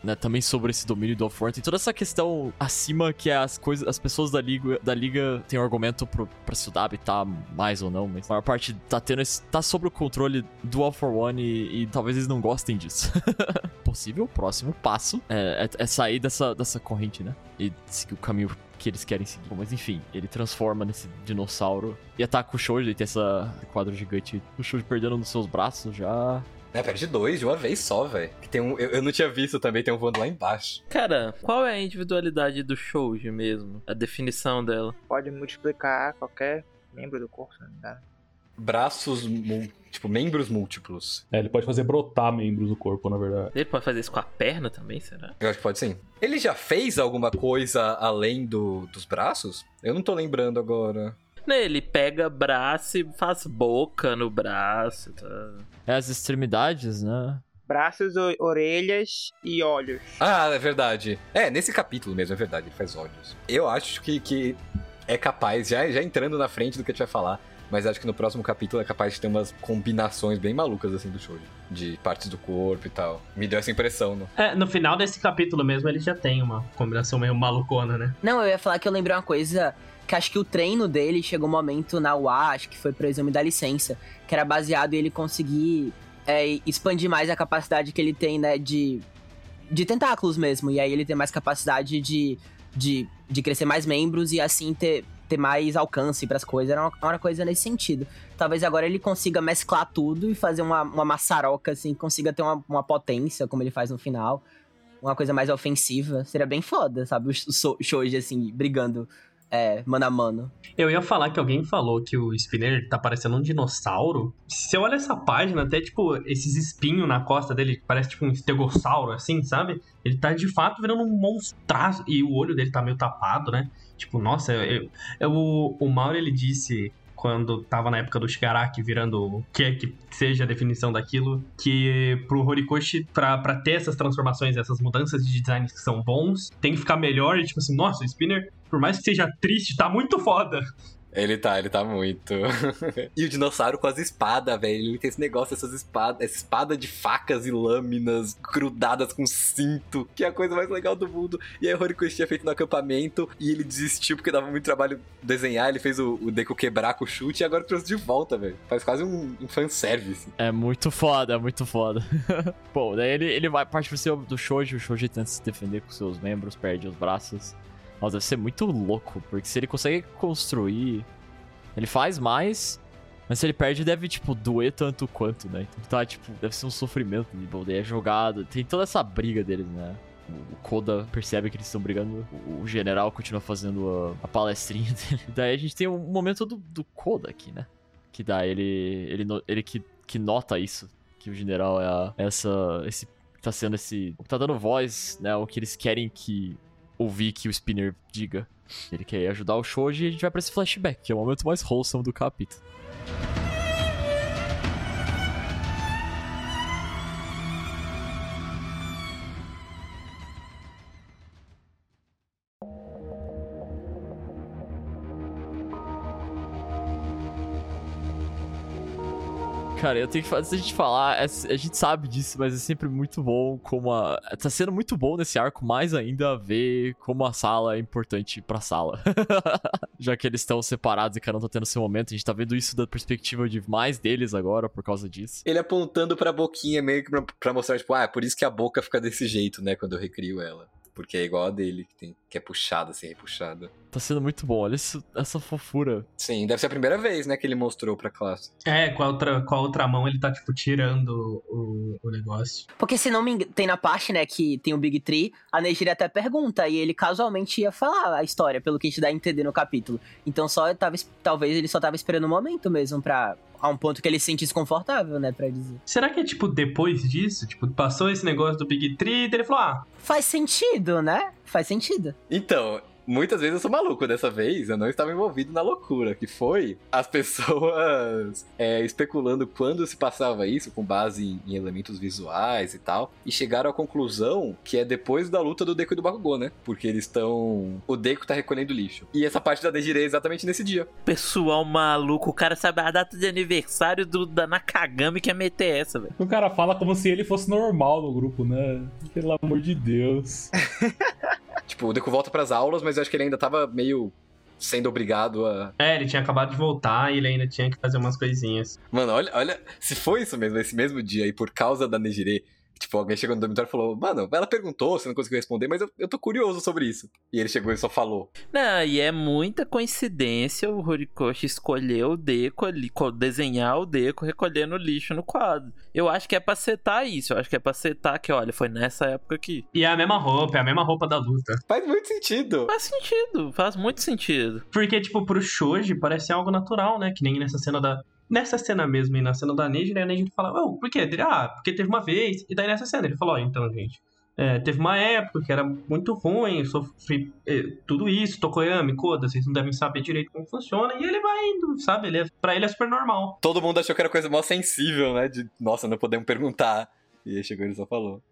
né, também sobre esse domínio do Off-World. Tem toda essa questão acima que as coisas, as pessoas da liga, da liga têm um argumento pro, pra se o Dabi tá mais ou não, mas a maior parte tá tendo esse, tá sob o controle do All for One e, e talvez eles não gostem disso. Possível próximo passo é, é- é sair dessa, dessa corrente, né? E seguir o caminho que eles querem seguir. Mas enfim, ele transforma nesse dinossauro e ataca o Shoji, e tem essa quadro gigante. O Shoji perdendo nos seus braços já. É, perde dois de uma vez só, velho. Que tem um. Eu, eu não tinha visto também, tem um voando lá embaixo. Cara, qual é a individualidade do Shouji mesmo? A definição dela? Pode multiplicar qualquer membro do corpo, se não me engano. Braços, tipo, membros múltiplos. É, ele pode fazer brotar membros do corpo, na verdade. Ele pode fazer isso com a perna também, será? Eu acho que pode sim. Ele já fez alguma coisa além do, dos braços? Eu não tô lembrando agora. Né, Ele pega braço e faz boca no braço, tá? É as extremidades, né? Braços, o- orelhas e olhos. Ah, é verdade. É, nesse capítulo mesmo, é verdade, ele faz olhos. Eu acho que, que é capaz, já, já entrando na frente do que a gente vai falar, mas acho que no próximo capítulo é capaz de ter umas combinações bem malucas, assim, do Shoujo. De partes do corpo e tal. Me deu essa impressão, né? É, no final desse capítulo mesmo ele já tem uma combinação meio malucona, né? Não, eu ia falar que eu lembrei uma coisa que acho que o treino dele chegou um momento na UA, acho que foi pro exame da licença, que era baseado em ele conseguir é, expandir mais a capacidade que ele tem, né, de, de tentáculos mesmo. E aí ele tem mais capacidade de, de, de crescer mais membros e assim ter, ter mais alcance pras coisas. Era uma, uma coisa nesse sentido. Talvez agora ele consiga mesclar tudo e fazer uma, uma maçaroca, assim, consiga ter uma, uma potência, como ele faz no final. Uma coisa mais ofensiva. Seria bem foda, sabe? O Shoji, assim, brigando é, mano a mano. Eu ia falar que alguém falou que o Spinner tá parecendo um dinossauro. Se olha essa página, até tipo, esses espinhos na costa dele, parece tipo um estegossauro, assim, sabe? Ele tá de fato virando um monstraço. E o olho dele tá meio tapado, né? Tipo, nossa, eu, eu- o, o Mauro ele disse quando tava na época do Shigaraki virando o que é que seja a definição daquilo, que pro Horikoshi, pra, pra ter essas transformações, essas mudanças de design que são bons, tem que ficar melhor e tipo assim, nossa, o Spinner, por mais que seja triste, tá muito foda. Ele tá, ele tá muito. e o dinossauro com as espadas, velho. Ele tem esse negócio, essas espadas, essa espada de facas e lâminas grudadas com cinto, que é a coisa mais legal do mundo. E aí o Horikoshi tinha feito no acampamento e ele desistiu porque dava muito trabalho desenhar. Ele fez o, o Deku quebrar com o chute e agora trouxe de volta, velho. Faz quase um, um fanservice. É muito foda, é muito foda. Bom, daí ele, ele vai parte pro seu do Shoji, o Shoji tenta se defender com seus membros, perde os braços. Nossa, deve ser muito louco, porque se ele consegue construir. Ele faz mais, Mas se ele perde, deve, tipo, doer tanto quanto, né? Então tá, tipo, deve ser um sofrimento. Tipo, daí é jogado. Tem toda essa briga deles, né? O Koda percebe que eles estão brigando. O general continua fazendo a, a palestrinha dele. Daí a gente tem um momento do, do Koda aqui, né? Que dá ele. Ele, ele que, que nota isso. Que o general é a, essa. Esse, tá sendo esse. Tá dando voz, né? O que eles querem que. Ouvir que o Spinner diga. Ele quer ajudar o Shoji e a gente vai pra esse flashback, que é o momento mais wholesome do capítulo. Cara, eu tenho que fazer a gente falar, é, a gente sabe disso, mas é sempre muito bom como a. Tá sendo muito bom nesse arco, mais ainda ver como a sala é importante pra sala. Já que eles estão separados e cada um tá tendo seu momento, a gente tá vendo isso da perspectiva de mais deles agora por causa disso. Ele apontando pra boquinha meio que pra, pra mostrar, tipo, ah, é por isso que a boca fica desse jeito, né, quando eu recrio ela. Porque é igual a dele, que, tem, que é puxada, assim, repuxada. Tá sendo muito bom, olha isso, essa fofura. Sim, deve ser a primeira vez, né, que ele mostrou pra classe. É, com a outra, com a outra mão ele tá, tipo, tirando o, o negócio. Porque se não me engano, tem na parte, né, que tem o Big Tree, a Nejiri até pergunta, e ele casualmente ia falar a história, pelo que a gente dá a entender no capítulo. Então só tava, talvez ele só tava esperando o um momento mesmo pra, a um ponto que ele se sentisse confortável, né, pra dizer. Será que é tipo depois disso? Tipo, passou esse negócio do Big Tree e ele falou, ah. Faz sentido, né? Faz sentido. Então, muitas vezes eu sou maluco. Dessa vez eu não estava envolvido na loucura, que foi as pessoas é, especulando quando se passava isso, com base em, em, elementos visuais e tal, e chegaram à conclusão que é depois da luta do Deku e do Bakugou, né? Porque eles estão. O Deku tá recolhendo lixo. E essa parte da Dejire é exatamente nesse dia. Pessoal maluco, o cara sabe a data de aniversário do, da Nakagami que é meter essa, velho. O cara fala como se ele fosse normal no grupo, né? Pelo amor de Deus. tipo, o Deku volta pras aulas, mas eu acho que ele ainda tava meio sendo obrigado a. É, ele tinha acabado de voltar e ele ainda tinha que fazer umas coisinhas. Mano, olha, olha. Se foi isso mesmo, esse mesmo dia aí, por causa da Nejire, Tipo, alguém chegou no dormitório e falou, mano, ela perguntou, você não conseguiu responder, mas eu, eu tô curioso sobre isso. E ele chegou e só falou. Não, e é muita coincidência o Horikoshi escolher o Deco ali, desenhar o Deco recolhendo lixo no quadro. Eu acho que é pra setar isso, eu acho que é pra setar que, olha, foi nessa época aqui. E é a mesma roupa, é a mesma roupa da luta. Faz muito sentido. Faz sentido, faz muito sentido. Porque, tipo, pro Shoji parece algo natural, né? Que nem nessa cena da, Nessa cena mesmo, e na cena da Neji, né, a Neji fala, oh, por quê? Ah, porque teve uma vez. E daí nessa cena ele falou, oh, então, gente, é, teve uma época que era muito ruim, sofri é, tudo isso, Tokoyami, Koda, vocês não devem saber direito como funciona, e ele vai indo, sabe? Ele é, pra ele é super normal. Todo mundo achou que era coisa mó sensível, né? De, nossa, não podemos perguntar. E aí chegou ele só falou.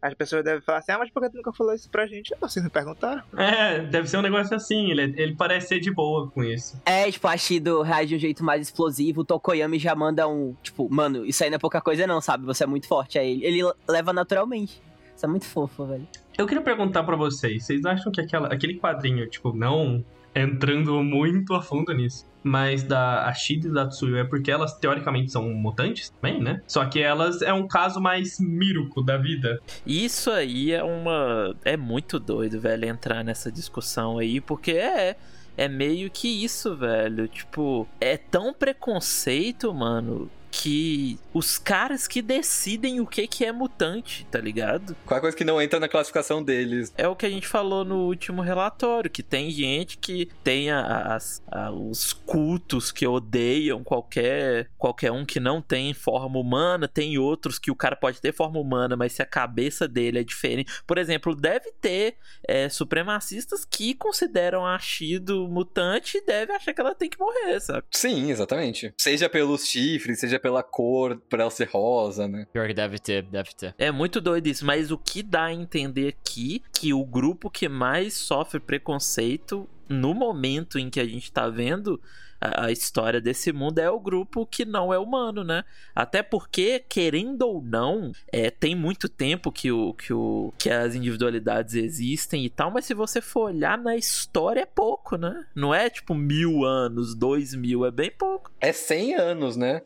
As pessoas devem falar assim, ah, mas por que tu nunca falou isso pra gente? Ah, vocês não perguntaram? É, deve ser um negócio assim, ele, ele parece ser de boa com isso. É, tipo, a Shido reage de um jeito mais explosivo, o Tokoyami já manda um, tipo, mano, isso aí não é pouca coisa não, sabe? Você é muito forte. Aí ele, ele leva naturalmente. Isso é muito fofo, velho. Eu queria perguntar para vocês, vocês acham que aquela, aquele quadrinho, tipo, não entrando muito a fundo nisso. Mas da Ashida e da Tsuyu é porque elas teoricamente são mutantes também, né? Só que elas é um caso mais Miruko da vida. Isso aí é uma. É muito doido, velho, entrar nessa discussão aí, porque é. É meio que isso, velho. Tipo, é tão preconceito, mano, que os caras que decidem o que que é mutante, tá ligado? Qual coisa que não entra na classificação deles? É o que a gente falou no último relatório, que tem gente que tem as, a, os cultos que odeiam qualquer qualquer um que não tem forma humana, tem outros que o cara pode ter forma humana, mas se a cabeça dele é diferente. Por exemplo, deve ter é, supremacistas que consideram a Shido mutante e deve achar que ela tem que morrer, sabe? Sim, exatamente. Seja pelos chifres, seja pela cor, pra ela ser rosa, né? Pior que deve ter, deve ter. É muito doido isso, mas o que dá a entender aqui que o grupo que mais sofre preconceito no momento em que a gente tá vendo a, história desse mundo é o grupo que não é humano, né? Até porque, querendo ou não, é, tem muito tempo que, o, que, o, que as individualidades existem e tal, mas se você for olhar na história é pouco, né? Não é tipo mil anos, dois mil, é bem pouco. É cem anos, né?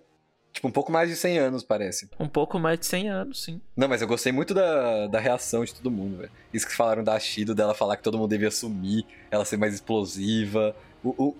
Tipo, um pouco mais de 100 anos, parece. Um pouco mais de 100 anos, sim. Não, mas eu gostei muito da, da reação de todo mundo, velho. Isso que falaram da Shido, dela falar que todo mundo devia sumir, ela ser mais explosiva. O, o,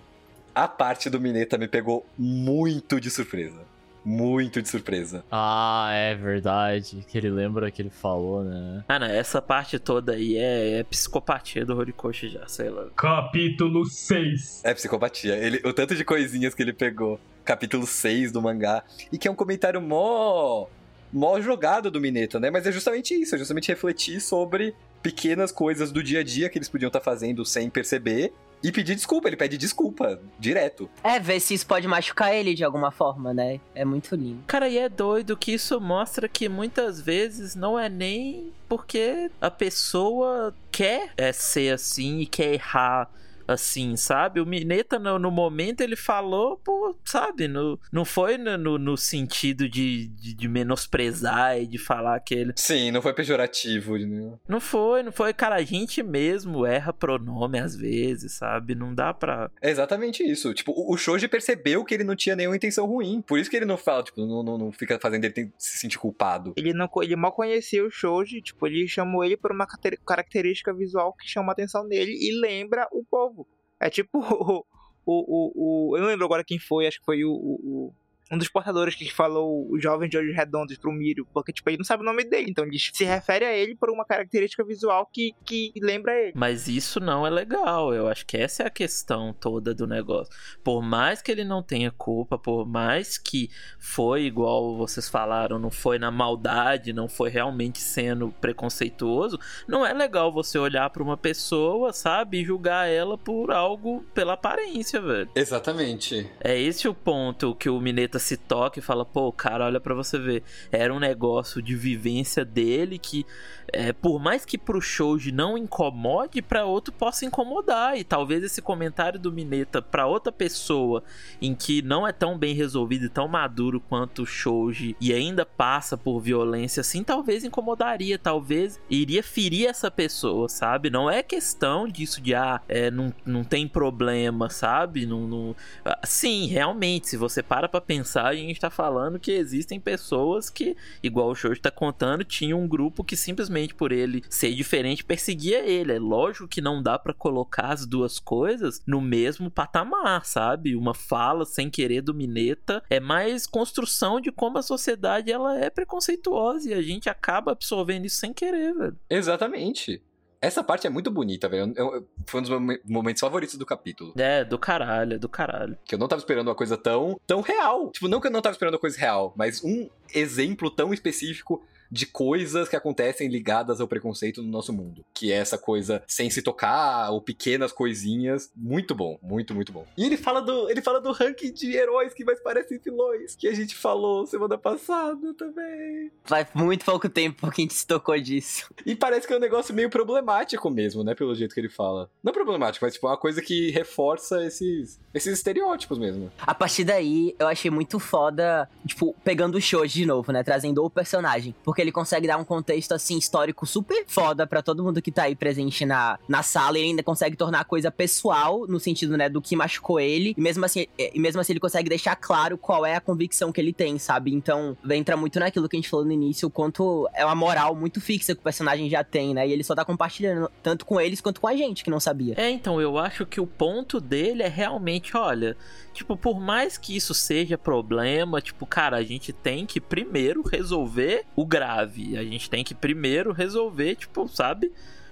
A parte do Mineta me pegou muito de surpresa. Muito de surpresa. Ah, é verdade. Que ele lembra que ele falou, né? Ah, não, essa parte toda aí é, é psicopatia do Horikoshi já, sei lá. Capítulo 6. É psicopatia. Ele, o tanto de coisinhas que ele pegou. Capítulo 6 do mangá. E que é um comentário mó. mó jogado do Mineta, né? Mas é justamente isso. É justamente refletir sobre pequenas coisas do dia a dia que eles podiam estar fazendo sem perceber. E pedir desculpa, ele pede desculpa, direto. É, ver se isso pode machucar ele de alguma forma, né? É muito lindo. Cara, e é doido que isso mostra que muitas vezes não é nem porque a pessoa quer é, ser assim e quer errar assim, sabe? O Mineta, no, no momento, ele falou, pô, sabe? No, não foi no, no, no sentido de, de, de, menosprezar e de falar que ele. Sim, não foi pejorativo. Né? Não foi, não foi. Cara, a gente mesmo erra pronome às vezes, sabe? Não dá pra. É exatamente isso. Tipo, o Shoji percebeu que ele não tinha nenhuma intenção ruim. Por isso que ele não fala, tipo, não, não, não fica fazendo ele se sentir culpado. Ele, não, ele mal conhecia o Shoji, tipo, ele chamou ele por uma característica visual que chama a atenção dele e lembra o povo. É tipo o, o, o, o, Eu não lembro agora quem foi, acho que foi o, o, um dos portadores que falou o jovem de olhos redondos pro Miro, porque, tipo, ele não sabe o nome dele, então ele se refere a ele por uma característica visual que, que lembra ele. Mas isso não é legal, eu acho que essa é a questão toda do negócio. Por mais que ele não tenha culpa, por mais que foi igual vocês falaram, não foi na maldade, não foi realmente sendo preconceituoso, não é legal você olhar para uma pessoa, sabe, e julgar ela por algo pela aparência, velho. Exatamente. É esse o ponto que o Mineta se toca e fala, pô, cara, olha para você ver, era um negócio de vivência dele que, é, por mais que pro Shoji não incomode, para outro possa incomodar. E talvez esse comentário do Mineta para outra pessoa em que não é tão bem resolvido e tão maduro quanto o Shoji e ainda passa por violência assim, talvez incomodaria, talvez iria ferir essa pessoa, sabe? Não é questão disso de, ah, é, não, não tem problema, sabe? Não, não... Ah, sim, realmente, se você para pra pensar mensagem, a gente tá falando que existem pessoas que, igual o Shoji tá contando, tinha um grupo que simplesmente por ele ser diferente perseguia ele. É lógico que não dá para colocar as duas coisas no mesmo patamar, sabe? Uma fala sem querer do Mineta é mais construção de como a sociedade ela é preconceituosa e a gente acaba absorvendo isso sem querer, velho. Exatamente. Essa parte é muito bonita, velho. Eu, eu, foi um dos meus momentos favoritos do capítulo. É, do caralho, do caralho. Que eu não tava esperando uma coisa tão, tão real. Tipo, não que eu não tava esperando uma coisa real, mas um exemplo tão específico de coisas que acontecem ligadas ao preconceito no nosso mundo. Que é essa coisa sem se tocar, ou pequenas coisinhas. Muito bom, muito, muito bom. E ele fala do, ele fala do ranking de heróis que mais parecem vilões, que a gente falou semana passada também. Faz muito pouco tempo que a gente se tocou disso. E parece que é um negócio meio problemático mesmo, né? Pelo jeito que ele fala. Não problemático, mas tipo, uma coisa que reforça esses, esses estereótipos mesmo. A partir daí, eu achei muito foda, tipo, pegando o Shoji de novo, né? Trazendo o personagem. Porque ele consegue dar um contexto, assim, histórico super foda para todo mundo que tá aí presente na, na sala. Ele ainda consegue tornar a coisa pessoal, no sentido, né, do que machucou ele. E mesmo assim, e mesmo assim ele consegue deixar claro qual é a convicção que ele tem, sabe? Então, entra muito naquilo que a gente falou no início, o quanto é uma moral muito fixa que o personagem já tem, né? E ele só tá compartilhando tanto com eles quanto com a gente, que não sabia. É, então, eu acho que o ponto dele é realmente, olha, tipo, por mais que isso seja problema, tipo, cara, a gente tem que primeiro resolver o grave grave. A gente tem que primeiro resolver, tipo, sabe?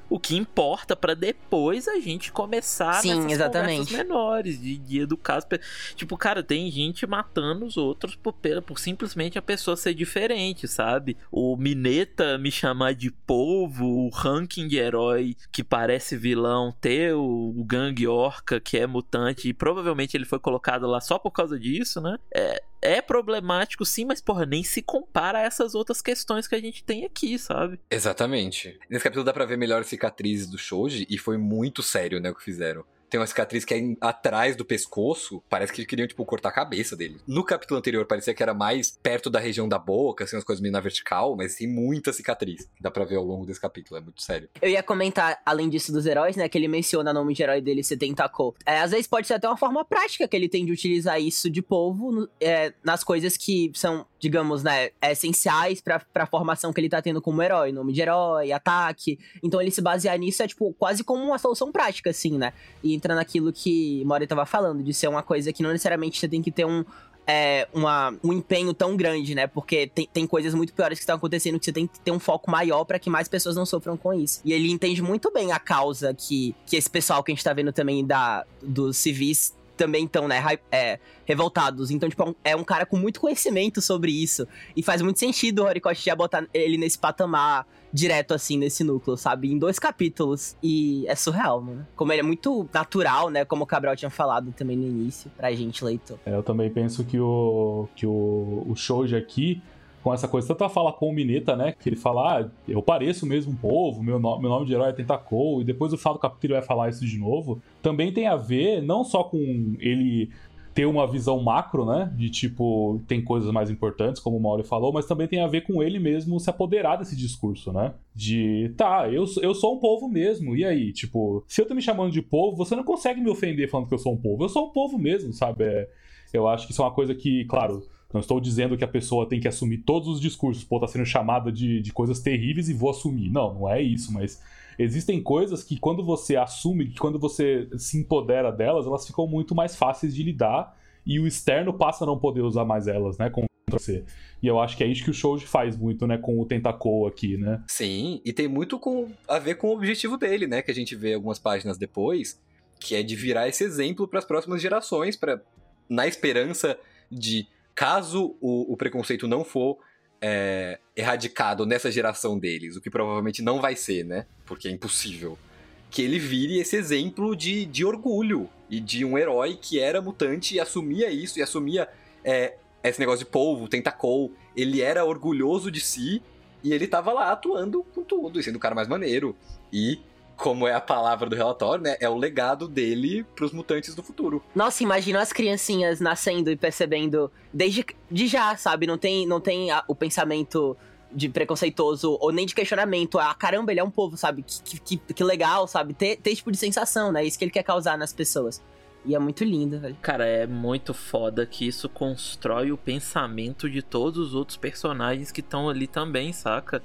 o que importa para depois a gente começar Sim, exatamente. menores de, de educar as pessoas. Tipo, cara, tem gente matando os outros por, por simplesmente a pessoa ser diferente, sabe? O Mineta me chamar de povo, o ranking de herói que parece vilão, ter o, o gangue orca que é mutante e provavelmente ele foi colocado lá só por causa disso, né? É, é problemático sim, mas porra, nem se compara a essas outras questões que a gente tem aqui, sabe? Exatamente. Nesse capítulo dá pra ver melhor cicatrizes do Shoji e foi muito sério, né, o que fizeram tem uma cicatriz que é em, atrás do pescoço, parece que queriam, tipo, cortar a cabeça dele. No capítulo anterior parecia que era mais perto da região da boca, assim, as coisas meio na vertical, mas tem muita cicatriz. Dá pra ver ao longo desse capítulo, é muito sério. Eu ia comentar, além disso, dos heróis, né, que ele menciona o nome de herói dele ser Tentacle. É, às vezes pode ser até uma forma prática que ele tem de utilizar isso de povo é, nas coisas que são digamos, né, essenciais pra, pra formação que ele tá tendo como herói. Nome de herói, ataque. Então ele se basear nisso é, tipo, quase como uma solução prática, assim, né? E entra naquilo que Mori tava falando, de ser uma coisa que não necessariamente você tem que ter um, é, uma, um empenho tão grande, né? Porque tem, tem coisas muito piores que estão acontecendo que você tem que ter um foco maior para que mais pessoas não sofram com isso. E ele entende muito bem a causa que, que esse pessoal que a gente tá vendo também da, dos civis também estão, né, é, revoltados. Então, tipo, é um cara com muito conhecimento sobre isso. E faz muito sentido o Horikoshi já botar ele nesse patamar direto, assim, nesse núcleo, sabe? Em dois capítulos. E é surreal, mano. Como ele é muito natural, né? Como o Cabral tinha falado também no início, pra gente, leitor. É, eu também penso que o, que o, o aqui com essa coisa, tanto a fala com o Mineta, né? Que ele fala, ah, eu pareço mesmo um povo, meu, no, meu nome de herói é Tentacle, e depois o final do capítulo vai falar isso de novo. Também tem a ver não só com ele ter uma visão macro, né? De tipo, tem coisas mais importantes, como o Mauro falou, mas também tem a ver com ele mesmo se apoderar desse discurso, né? De, tá, eu, eu sou um povo mesmo, e aí? Tipo, se eu tô me chamando de povo, você não consegue me ofender falando que eu sou um povo. Eu sou um povo mesmo, sabe? É, eu acho que isso é uma coisa que, claro não estou dizendo que a pessoa tem que assumir todos os discursos, pô, tá sendo chamada de, de coisas terríveis e vou assumir. Não, não é isso, mas existem coisas que quando você assume, que quando você se empodera delas, elas ficam muito mais fáceis de lidar e o externo passa a não poder usar mais elas, né, contra você. E eu acho que é isso que o Shoji faz muito, né, com o Tentacle aqui, né? Sim, e tem muito com, a ver com o objetivo dele, né, que a gente vê algumas páginas depois, que é de virar esse exemplo para as próximas gerações, para na esperança de caso o, o preconceito não for é, erradicado nessa geração deles, o que provavelmente não vai ser, né? Porque é impossível. Que ele vire esse exemplo de, de orgulho e de um herói que era mutante e assumia isso, e assumia é, esse negócio de polvo, tentacol. Ele era orgulhoso de si e ele tava lá atuando com tudo, e sendo o cara mais maneiro. E como é a palavra do relatório, né? É o legado dele pros mutantes do futuro. Nossa, imagina as criancinhas nascendo e percebendo desde de já, sabe? Não tem, não tem a, o pensamento de preconceituoso ou nem de questionamento. Ah, caramba, ele é um povo, sabe? Que, que, que legal, sabe? Ter, ter tipo de sensação, né? Isso que ele quer causar nas pessoas. E é muito lindo, velho. Cara, é muito foda que isso constrói o pensamento de todos os outros personagens que estão ali também, saca?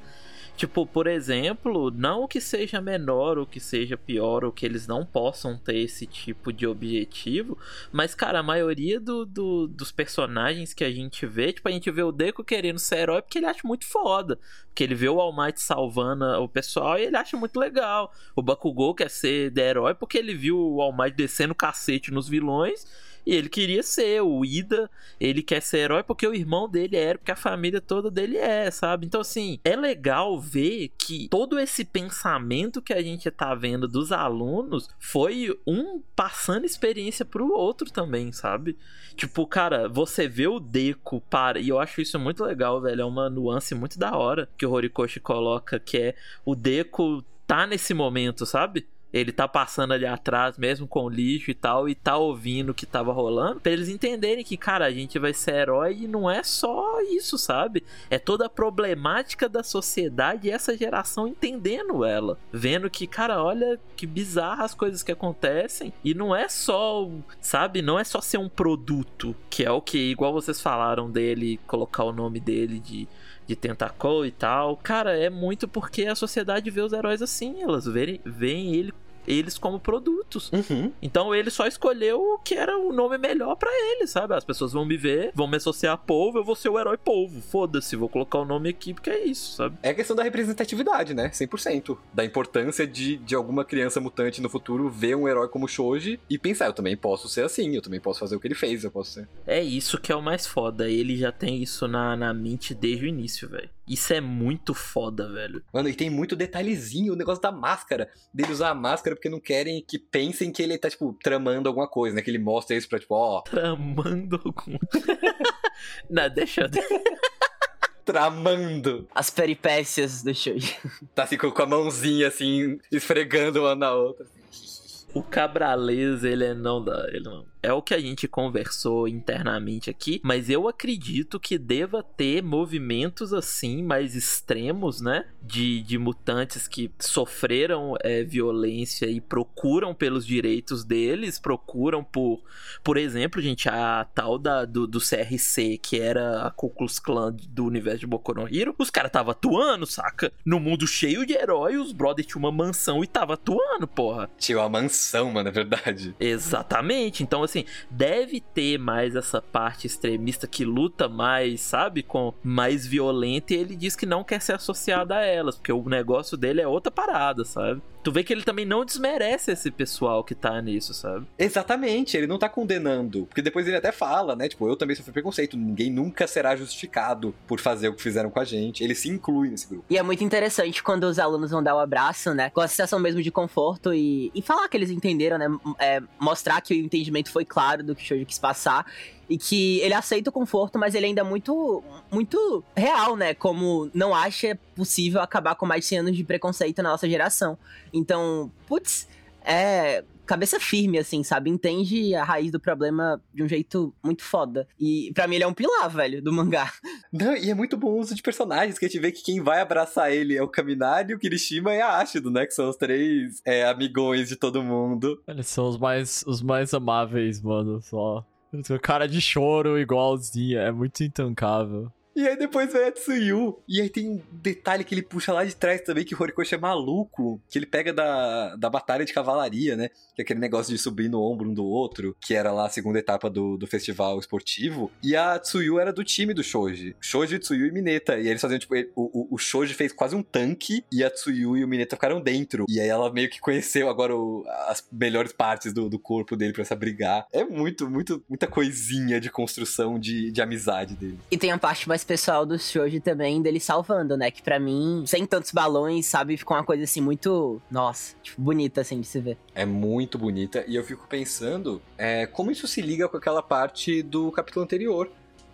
Tipo, por exemplo, não que seja menor ou que seja pior ou que eles não possam ter esse tipo de objetivo, mas, cara, a maioria do, do, dos personagens que a gente vê, tipo, a gente vê o Deco querendo ser herói porque ele acha muito foda. Porque ele vê o All Might salvando o pessoal e ele acha muito legal. O Bakugou quer ser de herói porque ele viu o All Might descendo cacete nos vilões e ele queria ser o Ida, ele quer ser herói porque o irmão dele era, porque a família toda dele é, sabe? Então, assim, é legal ver que todo esse pensamento que a gente tá vendo dos alunos foi um passando experiência pro outro também, sabe? Tipo, cara, você vê o Deco para. E eu acho isso muito legal, velho. É uma nuance muito da hora que o Horikoshi coloca, que é o Deco tá nesse momento, sabe? Ele tá passando ali atrás, mesmo com lixo e tal, e tá ouvindo o que tava rolando, pra eles entenderem que, cara, a gente vai ser herói e não é só isso, sabe? É toda a problemática da sociedade e essa geração entendendo ela. Vendo que, cara, olha que bizarras as coisas que acontecem. E não é só, sabe? Não é só ser um produto, que é o que, igual vocês falaram dele, colocar o nome dele de de Tentacle e tal. Cara, é muito porque a sociedade vê os heróis assim, elas veem, veem ele eles como produtos. Uhum. Então ele só escolheu o que era o nome melhor para ele, sabe? As pessoas vão me ver, vão me associar a polvo, eu vou ser o herói polvo. Foda-se, vou colocar o nome aqui porque é isso, sabe? É a questão da representatividade, né? 100%. Da importância de, de alguma criança mutante no futuro ver um herói como Shoji e pensar, eu também posso ser assim, eu também posso fazer o que ele fez, eu posso ser. É isso que é o mais foda. Ele já tem isso na, na mente desde o início, velho. Isso é muito foda, velho. Mano, e tem muito detalhezinho, o negócio da máscara. Dele usar a máscara porque não querem que pensem que ele tá, tipo, tramando alguma coisa, né? Que ele mostra isso pra, tipo, ó. Tramando alguma Não, deixa eu. Tramando. As peripécias do show. Tá assim com a mãozinha assim, esfregando uma na outra. O Cabralês, ele é não dá, ele não. É o que a gente conversou internamente aqui, mas eu acredito que deva ter movimentos assim mais extremos, né? De, de mutantes que sofreram é, violência e procuram pelos direitos deles, procuram por, por exemplo, gente, a tal da, do, do CRC, que era a Ku Klux Klan do universo de Boku no Hero, os caras tava atuando, saca? No mundo cheio de herói, os brothers tinham uma mansão e tava atuando, porra. Tinha uma mansão, mano, é verdade. Exatamente. Então, assim, deve ter mais essa parte extremista que luta mais, sabe? Com mais violenta e ele diz que não quer ser associado a elas, porque o negócio dele é outra parada, sabe? Tu vê que ele também não desmerece esse pessoal que tá nisso, sabe? Exatamente, ele não tá condenando. Porque depois ele até fala, né? Tipo, eu também sofri preconceito. Ninguém nunca será justificado por fazer o que fizeram com a gente. Ele se inclui nesse grupo. E é muito interessante quando os alunos vão dar o abraço, né? Com a sensação mesmo de conforto e, e falar que eles entenderam, né? É, mostrar que o entendimento foi claro do que o Shoujo quis passar e que ele aceita o conforto, mas ele ainda é muito, muito real, né? Como não acha possível acabar com mais de 100 anos de preconceito na nossa geração. Então, putz, é cabeça firme, assim, sabe? Entende a raiz do problema de um jeito muito foda. E para mim ele é um pilar, velho, do mangá. Não, e é muito bom o uso de personagens, que a gente vê que quem vai abraçar ele é o Kaminari, o Kirishima e a Ashido, né? Que são os três é, amigões de todo mundo. Eles são os mais, os mais amáveis, mano, só. Cara de choro igualzinho, é muito intancável. E aí depois vem a Tsuyu. E aí tem um detalhe que ele puxa lá de trás também, que o Horikoshi é maluco. Que ele pega da, da batalha de cavalaria, né? Que é aquele negócio de subir no ombro um do outro, que era lá a segunda etapa do, do festival esportivo. E a Tsuyu era do time do Shoji. Shoji, Tsuyu e Mineta. E eles faziam, tipo, ele, o, o, Shoji fez quase um tanque e a Tsuyu e o Mineta ficaram dentro. E aí ela meio que conheceu agora o, as melhores partes do, do corpo dele pra se abrigar. É muito, muito, muita coisinha de construção de, de amizade dele. E tem a parte mais pessoal do Shoji também dele salvando, né? Que para mim, sem tantos balões, sabe, ficou uma coisa assim muito, nossa, tipo, bonita assim de se ver. É muito bonita e eu fico pensando é, como isso se liga com aquela parte do capítulo anterior.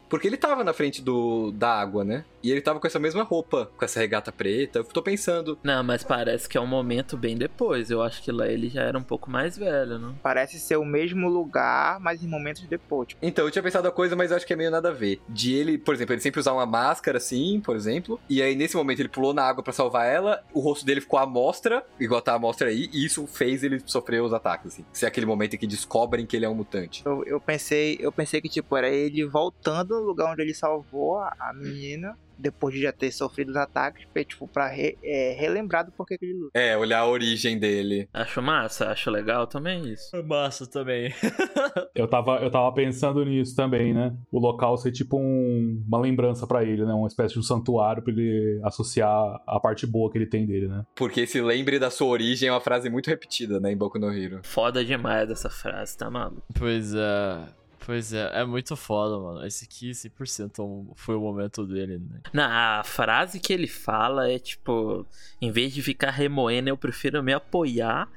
Porque ele tava na frente do, da água, né? E ele tava com essa mesma roupa, com essa regata preta. Eu tô pensando. Não, mas parece que é um momento bem depois. Eu acho que lá ele já era um pouco mais velho, não? Parece ser o mesmo lugar, mas em momentos depois. Tipo. Então, eu tinha pensado a coisa, mas eu acho que é meio nada a ver. De ele, por exemplo, ele sempre usar uma máscara assim, por exemplo. E aí, nesse momento, ele pulou na água para salvar ela. O rosto dele ficou à mostra, igual tá a mostra aí. E isso fez ele sofrer os ataques, assim. Se é aquele momento em que descobrem que ele é um mutante. Eu, eu pensei, eu pensei que, tipo, era ele voltando no lugar onde ele salvou a, a menina depois de já ter sofrido os ataques, tipo, pra re, é, relembrar do porquê que ele luta. É, olhar a origem dele. Acho massa, acho legal também isso. É massa também. eu, tava, eu tava pensando nisso também, né? O local ser tipo um, uma lembrança para ele, né? Uma espécie de um santuário pra ele associar a parte boa que ele tem dele, né? Porque se lembre da sua origem é uma frase muito repetida, né, em Boku no Hero. Foda demais essa frase, tá maluco? Pois é. Pois é, é muito foda, mano. Esse aqui 100% foi o momento dele, né? Na a frase que ele fala é tipo, em vez de ficar remoendo, eu prefiro me apoiar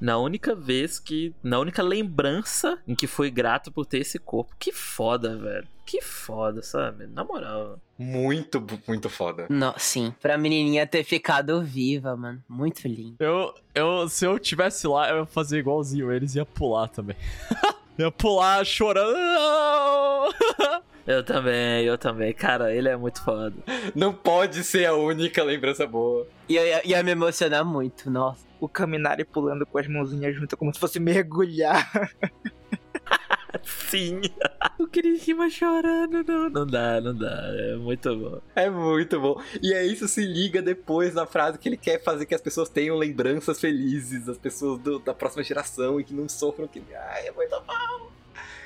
na única vez que. Na única lembrança em que fui grato por ter esse corpo. Que foda, velho. Que foda, sabe? Na moral. Muito, muito foda. Não, sim. Pra menininha ter ficado viva, mano. Muito lindo. Eu, eu, se eu tivesse lá, eu ia fazer igualzinho eles, ia pular também. ia pular chorando. Eu também, eu também. Cara, ele é muito foda. Não pode ser a única lembrança boa. Ia, ia, ia me emocionar muito, nossa. O Caminari pulando com as mãozinhas juntas como se fosse mergulhar. Sim. o Kirishima chorando, não, não dá, não dá. É muito bom. É muito bom. E é isso se liga depois na frase que ele quer fazer que as pessoas tenham lembranças felizes, as pessoas do, da próxima geração e que não sofram que. Ai, é muito bom.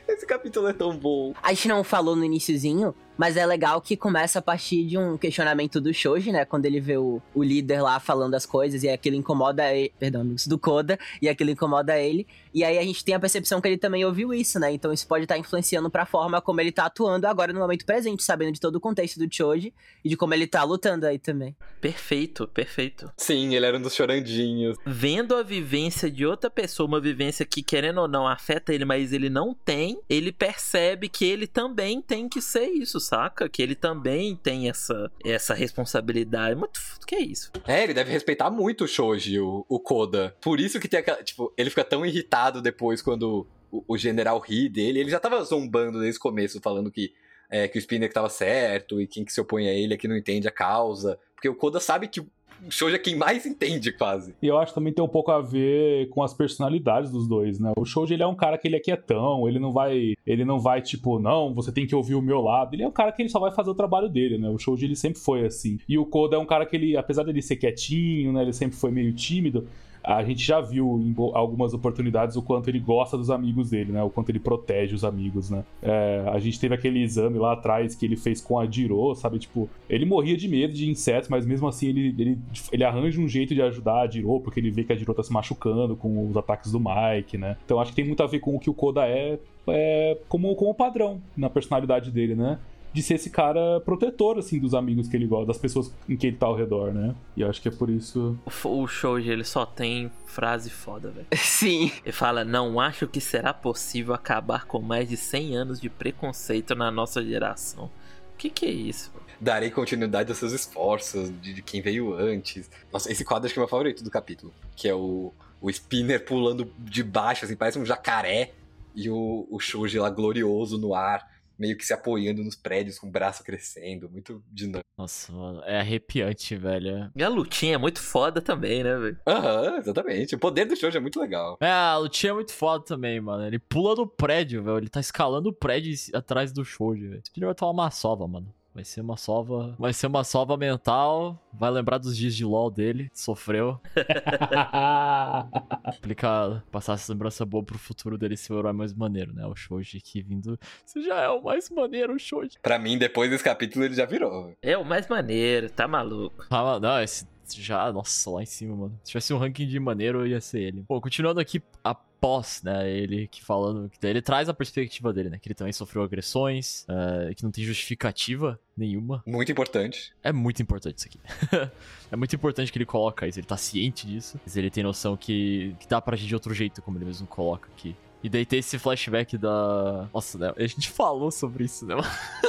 Esse capítulo é tão bom. A gente não falou no iníciozinho, mas é legal que começa a partir de um questionamento do Shoji, né? Quando ele vê o, o líder lá falando as coisas e aquilo incomoda ele. Perdão, do Koda, e aquilo incomoda ele. E aí a gente tem a percepção que ele também ouviu isso, né? Então isso pode estar tá influenciando pra forma como ele tá atuando agora no momento presente, sabendo de todo o contexto do Choji e de como ele tá lutando aí também. Perfeito, perfeito. Sim, ele era um dos chorandinhos. Vendo a vivência de outra pessoa, uma vivência que, querendo ou não, afeta ele, mas ele não tem, ele percebe que ele também tem que ser isso, saca? Que ele também tem essa, essa responsabilidade. Muito. Que é isso? É, ele deve respeitar muito o Shoji, o, o Koda. Por isso que tem aquela. Tipo, ele fica tão irritado depois quando o, o general ri dele. Ele já tava zombando desde o começo, falando que, é, que o Spinner que tava certo e quem que se opõe a ele é que não entende a causa. Porque o Koda sabe que o Shoji é quem mais entende, quase. E eu acho que também tem um pouco a ver com as personalidades dos dois, né? O Shoji, ele é um cara que ele é quietão, ele não vai, ele não vai tipo, não, você tem que ouvir o meu lado. Ele é um cara que ele só vai fazer o trabalho dele, né? O Shoji, ele sempre foi assim. E o Koda é um cara que ele, apesar dele ser quietinho, né, ele sempre foi meio tímido, a gente já viu em algumas oportunidades o quanto ele gosta dos amigos dele, né? O quanto ele protege os amigos, né? É, a gente teve aquele exame lá atrás que ele fez com a Jiro, sabe? Tipo, ele morria de medo de insetos, mas mesmo assim ele, ele, ele arranja um jeito de ajudar a Jiro, porque ele vê que a Jiro tá se machucando com os ataques do Mike, né? Então acho que tem muito a ver com o que o Koda é, é como, como padrão na personalidade dele, né? De ser esse cara protetor, assim, dos amigos que ele gosta, das pessoas em que ele tá ao redor, né? E acho que é por isso. O, o Shoji, ele só tem frase foda, velho. Sim. Ele fala: Não acho que será possível acabar com mais de 100 anos de preconceito na nossa geração. O que, que é isso? Darei continuidade aos seus esforços, de, de quem veio antes. Nossa, esse quadro acho que é o meu favorito do capítulo. Que é o, o Spinner pulando de baixo, assim, parece um jacaré. E o, o Shoji lá glorioso no ar meio que se apoiando nos prédios com o braço crescendo, muito dinâmico. Nossa, mano, é arrepiante, velho. E a lutinha é muito foda também, né, velho? Aham, exatamente. O poder do Shoujo é muito legal. É, a lutinha é muito foda também, mano. Ele pula do prédio, velho. Ele tá escalando o prédio atrás do Shoujo, velho. Esse vai tomar uma sova, mano. Vai ser uma sova. Vai ser uma sova mental. Vai lembrar dos dias de LOL dele. Sofreu. Complicado. Passar essa lembrança boa pro futuro dele ser o herói mais maneiro, né? O Shoji aqui vindo. Você já é o mais maneiro, o Shoji. Pra mim, depois desse capítulo, ele já virou. É o mais maneiro, tá maluco. Ah, não, esse já, nossa, lá em cima, mano. Se tivesse um ranking de maneiro, ia ser ele. Pô, continuando aqui, a pós, né? Ele que falando. Ele traz a perspectiva dele, né? Que ele também sofreu agressões, uh, que não tem justificativa nenhuma. Muito importante. É muito importante isso aqui. é muito importante que ele coloca isso. Ele tá ciente disso. Mas ele tem noção que, que dá pra agir de outro jeito, como ele mesmo coloca aqui. E daí tem esse flashback da. Nossa, né? A gente falou sobre isso, né?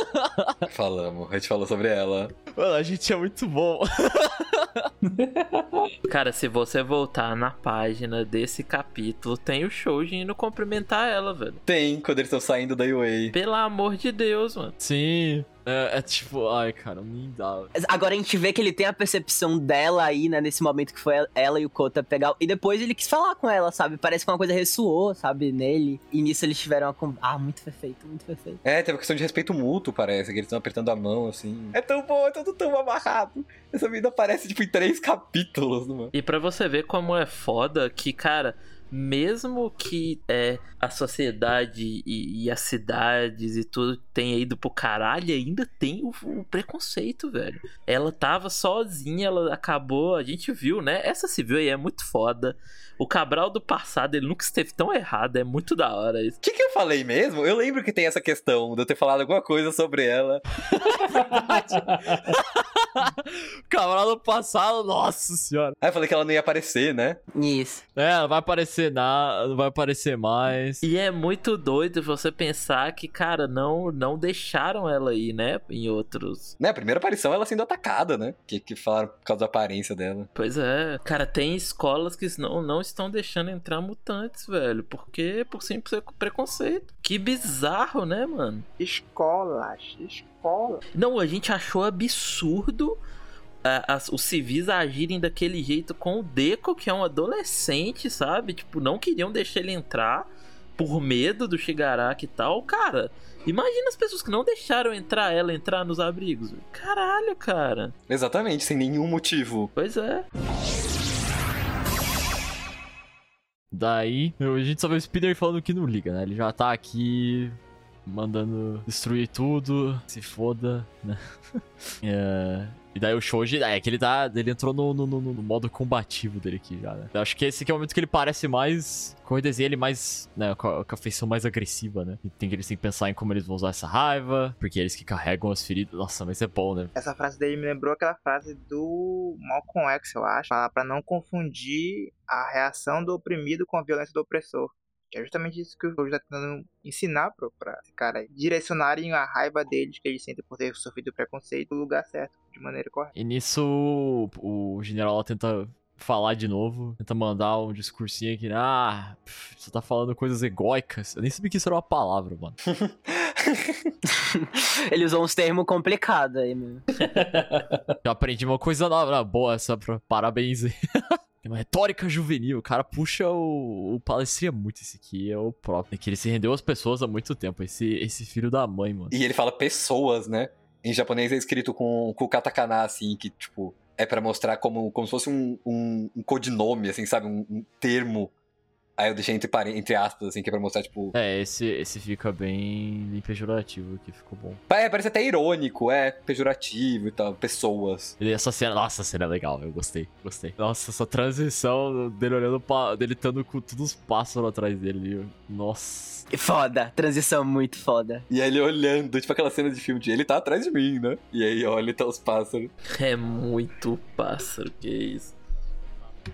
Falamos, a gente falou sobre ela. Mano, a gente é muito bom. Cara, se você voltar na página desse capítulo, tem o Shoji indo cumprimentar ela, velho. Tem, quando eles estão saindo da UA. Pelo amor de Deus, mano. Sim. É, é, tipo, ai, cara, nem dá. Agora a gente vê que ele tem a percepção dela aí, né, nesse momento que foi ela e o Kota pegar. E depois ele quis falar com ela, sabe? Parece que uma coisa ressoou, sabe, nele. E nisso eles tiveram uma. Ah, muito perfeito, muito perfeito. É, teve uma questão de respeito mútuo, parece, que eles estão apertando a mão, assim. É tão bom, é tudo tão amarrado. Essa vida aparece, tipo, em três capítulos, mano. E para você ver como é foda que, cara mesmo que é, a sociedade e, e, as cidades e tudo tenha ido pro caralho, ainda tem o, o, preconceito, velho. Ela tava sozinha, ela acabou, a gente viu, né? Essa civil aí é muito foda. O Cabral do passado, ele nunca esteve tão errado, é muito da hora isso. O que, que eu falei mesmo? Eu lembro que tem essa questão de eu ter falado alguma coisa sobre ela. Verdade. Cabral do passado, nossa senhora. Aí eu falei que ela não ia aparecer, né? Isso. É, não vai aparecer nada, não vai aparecer mais. E é muito doido você pensar que, cara, não, não deixaram ela aí, né? Em outros. Né, a primeira aparição ela sendo atacada, né? Que, que falaram por causa da aparência dela. Pois é. Cara, tem escolas que não, não estão deixando entrar mutantes, velho. Porque por simples preconceito. Que bizarro, né, mano? Escolas, escola. Não, a gente achou absurdo as, os civis agirem daquele jeito com o Deco, que é um adolescente, sabe? Tipo, não queriam deixar ele entrar por medo do Shigaraki e tal. Cara, imagina as pessoas que não deixaram entrar ela entrar nos abrigos. Caralho, cara. Exatamente, sem nenhum motivo. Pois é. Daí, a gente só vê o Spider falando que não liga, né? Ele já tá aqui mandando destruir tudo, se foda, né? é, e daí o Shoji, é que ele tá. Ele entrou no, no, no, no modo combativo dele aqui já, né? Eu acho que esse aqui é o momento que ele parece mais. Com o desenho ele mais. Né, com a, feição mais agressiva, né? E tem eles têm que pensar em como eles vão usar essa raiva, porque é eles que carregam as feridas. Nossa, mas é bom, né? Essa frase dele me lembrou aquela frase do Malcolm X, eu acho. Fala pra não confundir a reação do oprimido com a violência do opressor. Que é justamente isso que o jogo está tentando ensinar para pra esse cara. Direcionarem a raiva deles que eles sentem por ter sofrido preconceito no lugar certo, de maneira correta. E nisso o general tenta falar de novo. Tenta mandar um discursinho aqui. Ah, pff, você tá falando coisas egóicas. Eu nem sabia que isso era uma palavra, mano. Ele usou uns termos complicados aí, meu. Já aprendi uma coisa nova. Boa essa, pra... parabéns aí. Tem uma retórica juvenil. O cara puxa o, o palestrinha muito. Esse aqui é o próprio. É que ele se rendeu às pessoas há muito tempo. Esse, esse filho da mãe, mano. E ele fala pessoas, né? Em japonês é escrito com, com katakana, assim, que, tipo, é pra mostrar como, como se fosse um, um, um codinome, assim, sabe? Um, um termo. Aí eu deixei entre, entre aspas, assim, que é pra mostrar, tipo. É, esse, esse fica bem, bem pejorativo aqui. Ficou bom. É, parece até irônico, é pejorativo e tal. Pessoas. E essa cena, nossa, essa cena é legal, eu gostei, gostei. Nossa, essa transição dele olhando pra. dele estando com todos os pássaros atrás dele. Nossa. Foda, transição muito foda. E aí ele olhando, tipo aquela cena de filme de ele tá atrás de mim, né? E aí olha e tá os pássaros. É muito pássaro, que isso.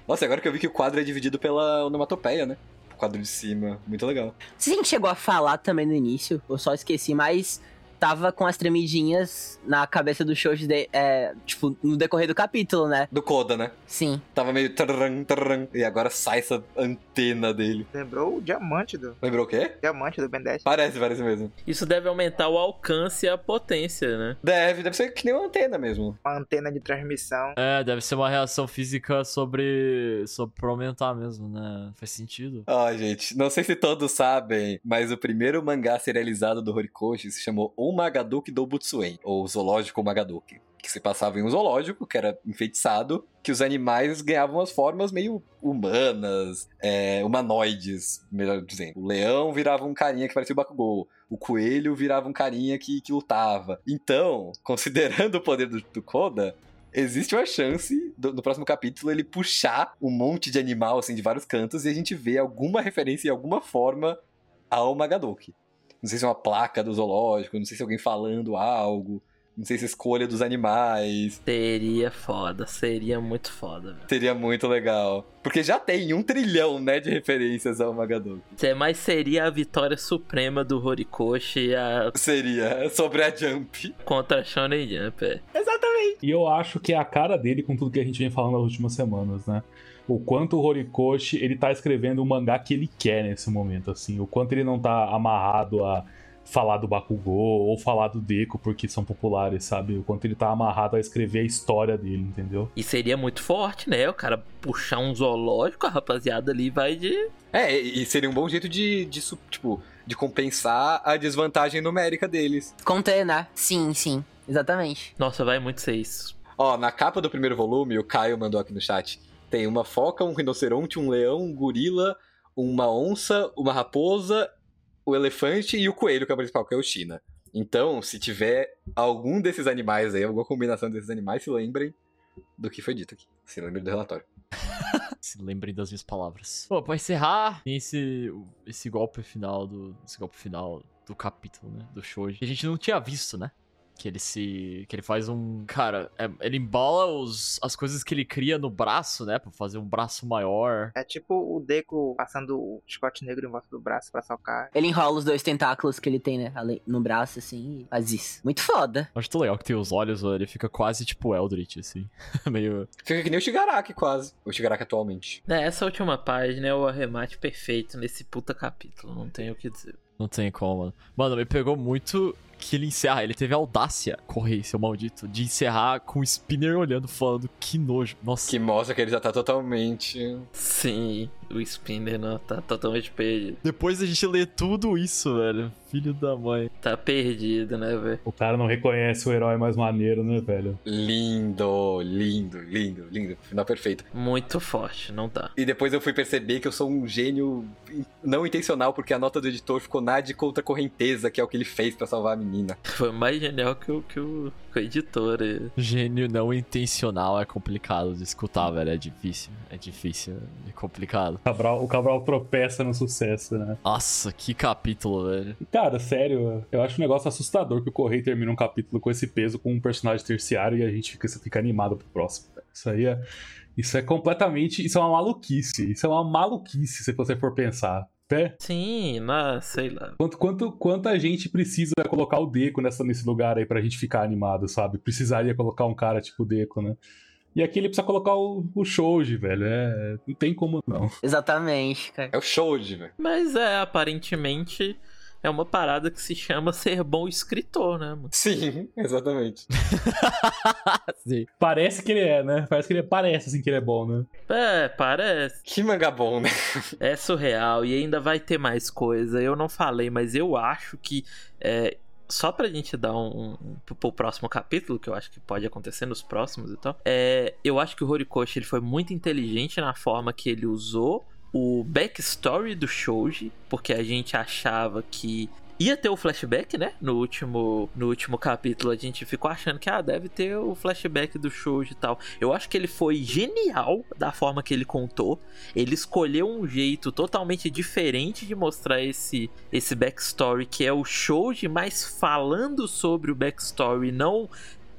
Nossa, agora que eu vi que o quadro é dividido pela onomatopeia, né? O quadro de cima. Muito legal. Gente chegou a falar também no início, eu só esqueci, mas tava com as tremidinhas na cabeça do Shoji, de, é, tipo, no decorrer do capítulo, né? Do Koda, né? Sim. Tava meio. tararã, tararã, e agora sai essa antena dele. Lembrou o diamante do. Lembrou o quê? Diamante do Ben 10. Parece, parece mesmo. Isso deve aumentar o alcance e a potência, né? Deve, deve ser que nem uma antena mesmo. Uma antena de transmissão. É, deve ser uma reação física sobre. sobre pra aumentar mesmo, né? Faz sentido. Ai, gente, não sei se todos sabem, mas o primeiro mangá serializado do Horikoshi se chamou O Magaduki do Butsuen, ou Zoológico Magaduki. Que se passava em um zoológico, que era enfeitiçado, que os animais ganhavam as formas meio humanas, é, humanoides, melhor dizendo. O leão virava um carinha que parecia o Bakugou. O coelho virava um carinha que, que lutava. Então, considerando o poder do, do Koda, existe uma chance do- no próximo capítulo ele puxar um monte de animal assim de vários cantos e a gente vê alguma referência em alguma forma ao Magadoki. Não sei se é uma placa do zoológico, não sei se é alguém falando algo, não sei se é escolha dos animais. Seria foda, seria muito foda, velho. Seria muito legal. Porque já tem um trilhão, né, de referências ao Magadoki. É, Mas seria a vitória suprema do Horikoshi a... Seria sobre a Jump. contra a Shonen Jump, é. E eu acho que é a cara dele com tudo que a gente vem falando nas últimas semanas, né? O quanto o Horikoshi, ele tá escrevendo o mangá que ele quer nesse momento, assim. O quanto ele não tá amarrado a falar do Bakugou ou falar do Deku porque são populares, sabe? O quanto ele tá amarrado a escrever a história dele, entendeu? E seria muito forte, né? O cara puxar um zoológico, a rapaziada ali vai de. É, e seria um bom jeito de, de tipo, de compensar a desvantagem numérica deles. Conter, né? Sim, sim. Exatamente. Nossa, vai muito ser isso. Ó, na capa do primeiro volume, o Caio mandou aqui no chat, tem uma foca, um rinoceronte, um leão, um gorila, uma onça, uma raposa, o elefante e o coelho, que é o principal, que é o China. Então, se tiver algum desses animais aí, alguma combinação desses animais, se lembrem do que foi dito aqui. Se lembrem do relatório. Se lembrem das minhas palavras. Pô, pra encerrar, tem esse, esse golpe final do. Esse golpe final do capítulo, né? Do Shoji. Que a gente não tinha visto, né? Que ele se. Que ele faz um. Cara, é- ele embola os, as coisas que ele cria no braço, né? Pra fazer um braço maior. É tipo o Deco passando o chicote negro em volta do braço pra socar. Ele enrola os dois tentáculos que ele tem, né? No braço, assim, e faz isso. Muito foda. Acho tão legal que tem os olhos, ó, ele fica quase tipo Eldritch, assim. Meio. Fica que nem o Shigaraki, quase. O Shigaraki atualmente. É, essa última página é o arremate perfeito nesse puta capítulo, não tenho o que dizer. Não tem como, mano. Mano, me pegou muito que ele encerra. Ele teve a audácia, correr, seu maldito, de encerrar com o Spinner olhando, falando que nojo. Nossa. Que mostra que ele já tá totalmente. Sim, o Spinner não tá totalmente perdido. Depois a gente lê tudo isso, velho. Filho da mãe. Tá perdido, né, velho? O cara não reconhece o herói mais maneiro, né, velho? Lindo, lindo, lindo, lindo. Final perfeito. Muito forte, não dá. E depois eu fui perceber que eu sou um gênio não intencional, porque a nota do editor ficou nada contra a correnteza, que é o que ele fez pra salvar a menina. Foi mais genial que o, que o, que o editor. Gênio não intencional é complicado de escutar, velho. É difícil. É difícil. É complicado. O Cabral, o Cabral tropeça no sucesso, né? Nossa, que capítulo, velho. Cara, sério, eu acho um negócio assustador que o Correio termina um capítulo com esse peso com um personagem terciário e a gente fica, fica animado pro próximo. velho. Isso aí é. Isso é completamente. Isso é uma maluquice. Isso é uma maluquice se você for pensar. Pé? Sim, mas sei lá. Quanto, quanto, quanta gente precisa colocar o Deco nessa, nesse lugar aí pra gente ficar animado, sabe? Precisaria colocar um cara tipo o Deco, né? E aqui ele precisa colocar o, o Shoji, velho. É, não tem como não. Exatamente, cara. É o show de, velho. Mas é, aparentemente é uma parada que se chama ser bom escritor, né, mano? Sim, exatamente. Sim. Parece que ele é, né? Parece que ele parece assim que ele é bom, né? É, parece. Que manga bom, né? É surreal e ainda vai ter mais coisa. Eu não falei, mas eu acho que. É, só pra gente dar um, um pro próximo capítulo, que eu acho que pode acontecer nos próximos e tal. É, eu acho que o Horikoshi ele foi muito inteligente na forma que ele usou o backstory do Shoji, porque a gente achava que ia ter o flashback, né? No último, no último capítulo a gente ficou achando que ah, deve ter o flashback do Shoji e tal. Eu acho que ele foi genial da forma que ele contou. Ele escolheu um jeito totalmente diferente de mostrar esse esse backstory que é o Shoji, mas falando sobre o backstory, não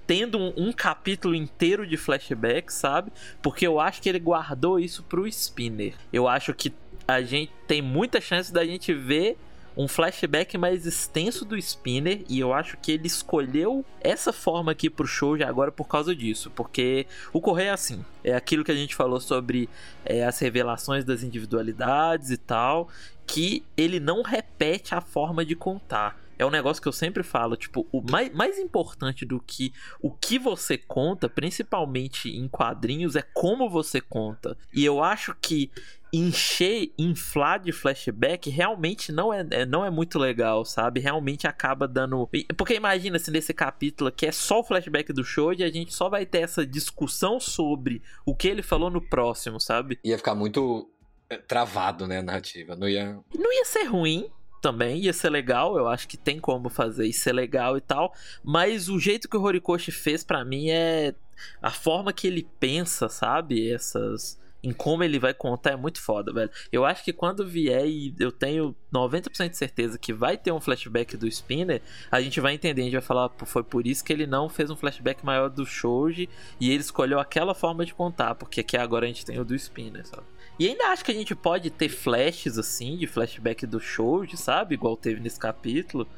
tendo um, um, capítulo inteiro de flashback, sabe? Porque eu acho que ele guardou isso pro Spinner. Eu acho que a gente tem muita chance da gente ver um flashback mais extenso do Spinner e eu acho que ele escolheu essa forma aqui pro show já agora por causa disso, porque o Correio é assim, é aquilo que a gente falou sobre é, as revelações das individualidades e tal, que ele não repete a forma de contar é um negócio que eu sempre falo, tipo, o mais, mais importante do que o que você conta, principalmente em quadrinhos, é como você conta. E eu acho que encher, inflar de flashback realmente não é, é, não é muito legal, sabe? Realmente acaba dando. Porque imagina se nesse capítulo que é só o flashback do show e a gente só vai ter essa discussão sobre o que ele falou no próximo, sabe? Ia ficar muito eh, travado, né, a narrativa. Não ia. Não ia ser ruim, também ia ser legal, eu acho que tem como fazer e ser legal e tal, mas o jeito que o Horikoshi fez para mim é a forma que ele pensa, sabe? Essas em como ele vai contar é muito foda, velho. Eu acho que quando vier e eu tenho 90% de certeza que vai ter um flashback do Spinner, a gente vai entender, a gente vai falar, foi por isso que ele não fez um flashback maior do Shoji e ele escolheu aquela forma de contar, porque aqui agora a gente tem o do Spinner, sabe? E ainda acho que a gente pode ter flashes assim, de flashback do Shoji, sabe? Igual teve nesse capítulo.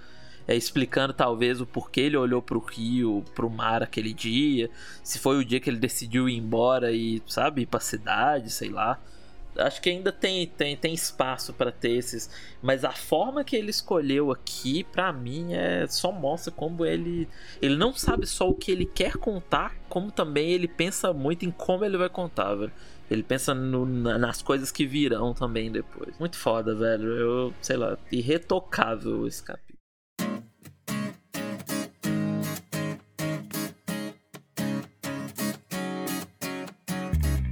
É, explicando talvez o porquê ele olhou pro rio, pro mar aquele dia. Se foi o dia que ele decidiu ir embora e, sabe, ir pra cidade, sei lá. Acho que ainda tem, tem, tem espaço para ter esses. Mas a forma que ele escolheu aqui, para mim, é só mostra como ele. Ele não sabe só o que ele quer contar, como também ele pensa muito em como ele vai contar, velho. Ele pensa no, nas coisas que virão também depois. Muito foda, velho. Eu, sei lá, irretocável esse capítulo.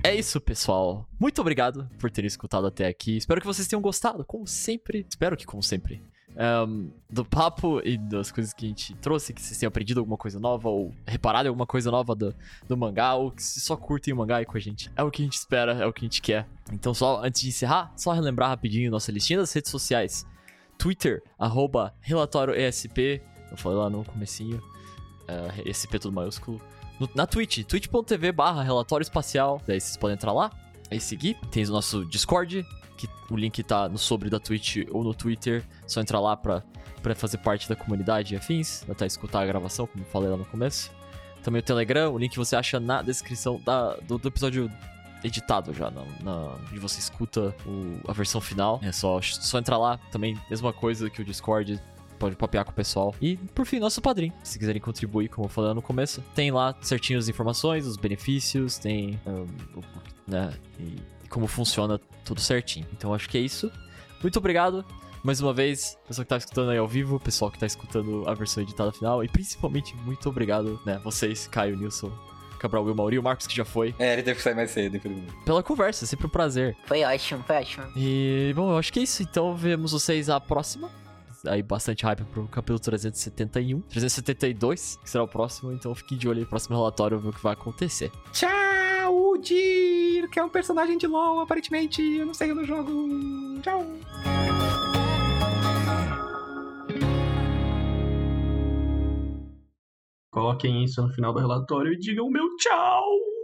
É isso, pessoal. Muito obrigado por terem escutado até aqui. Espero que vocês tenham gostado, como sempre. Espero que, como sempre, um, do papo e das coisas que a gente trouxe, que vocês tenham aprendido alguma coisa nova ou reparado alguma coisa nova do, do mangá, ou que só curtem o mangá aí com a gente. É o que a gente espera, é o que a gente quer. Então, só antes de encerrar, só relembrar rapidinho nossa listinha das redes sociais. Twitter, arroba relatório ESP, eu falei lá no comecinho, uh, ESP tudo maiúsculo. No, na Twitch, twitch.tv barra relatório espacial, daí vocês podem entrar lá e seguir. Tem o nosso Discord, que o link tá no sobre da Twitch ou no Twitter. Só entrar lá pra, pra fazer parte da comunidade e afins, até escutar a gravação, como falei lá no começo. Também o Telegram, o link você acha na descrição da, do, do episódio editado já, na, na, onde você escuta o, a versão final. É só, só entrar lá, também mesma coisa que o Discord, pode papear com o pessoal. E, por fim, nosso padrinho. Se quiserem contribuir, como eu falei no começo, tem lá certinho as informações, os benefícios, tem. Um, né, e como funciona tudo certinho. Então acho que é isso. Muito obrigado mais uma vez, pessoal que tá escutando aí ao vivo, pessoal que tá escutando a versão editada final e principalmente muito obrigado, né, vocês, Caio, Nilson, Cabral, Will, Mauri, o Marcos que já foi. É, ele teve que sair mais cedo, infelizmente. Pela conversa, é sempre um prazer. Foi ótimo, foi ótimo. E, bom, eu acho que é isso. Então, vemos vocês a próxima. Aí, bastante hype pro capítulo 371. 372, que será o próximo. Então, fique de olho aí no próximo relatório, ver o que vai acontecer. Tchau, Dir, que é um personagem de LoL, aparentemente. Eu não sei no jogo. Tchau. Coloquem isso no final do relatório e digam meu tchau!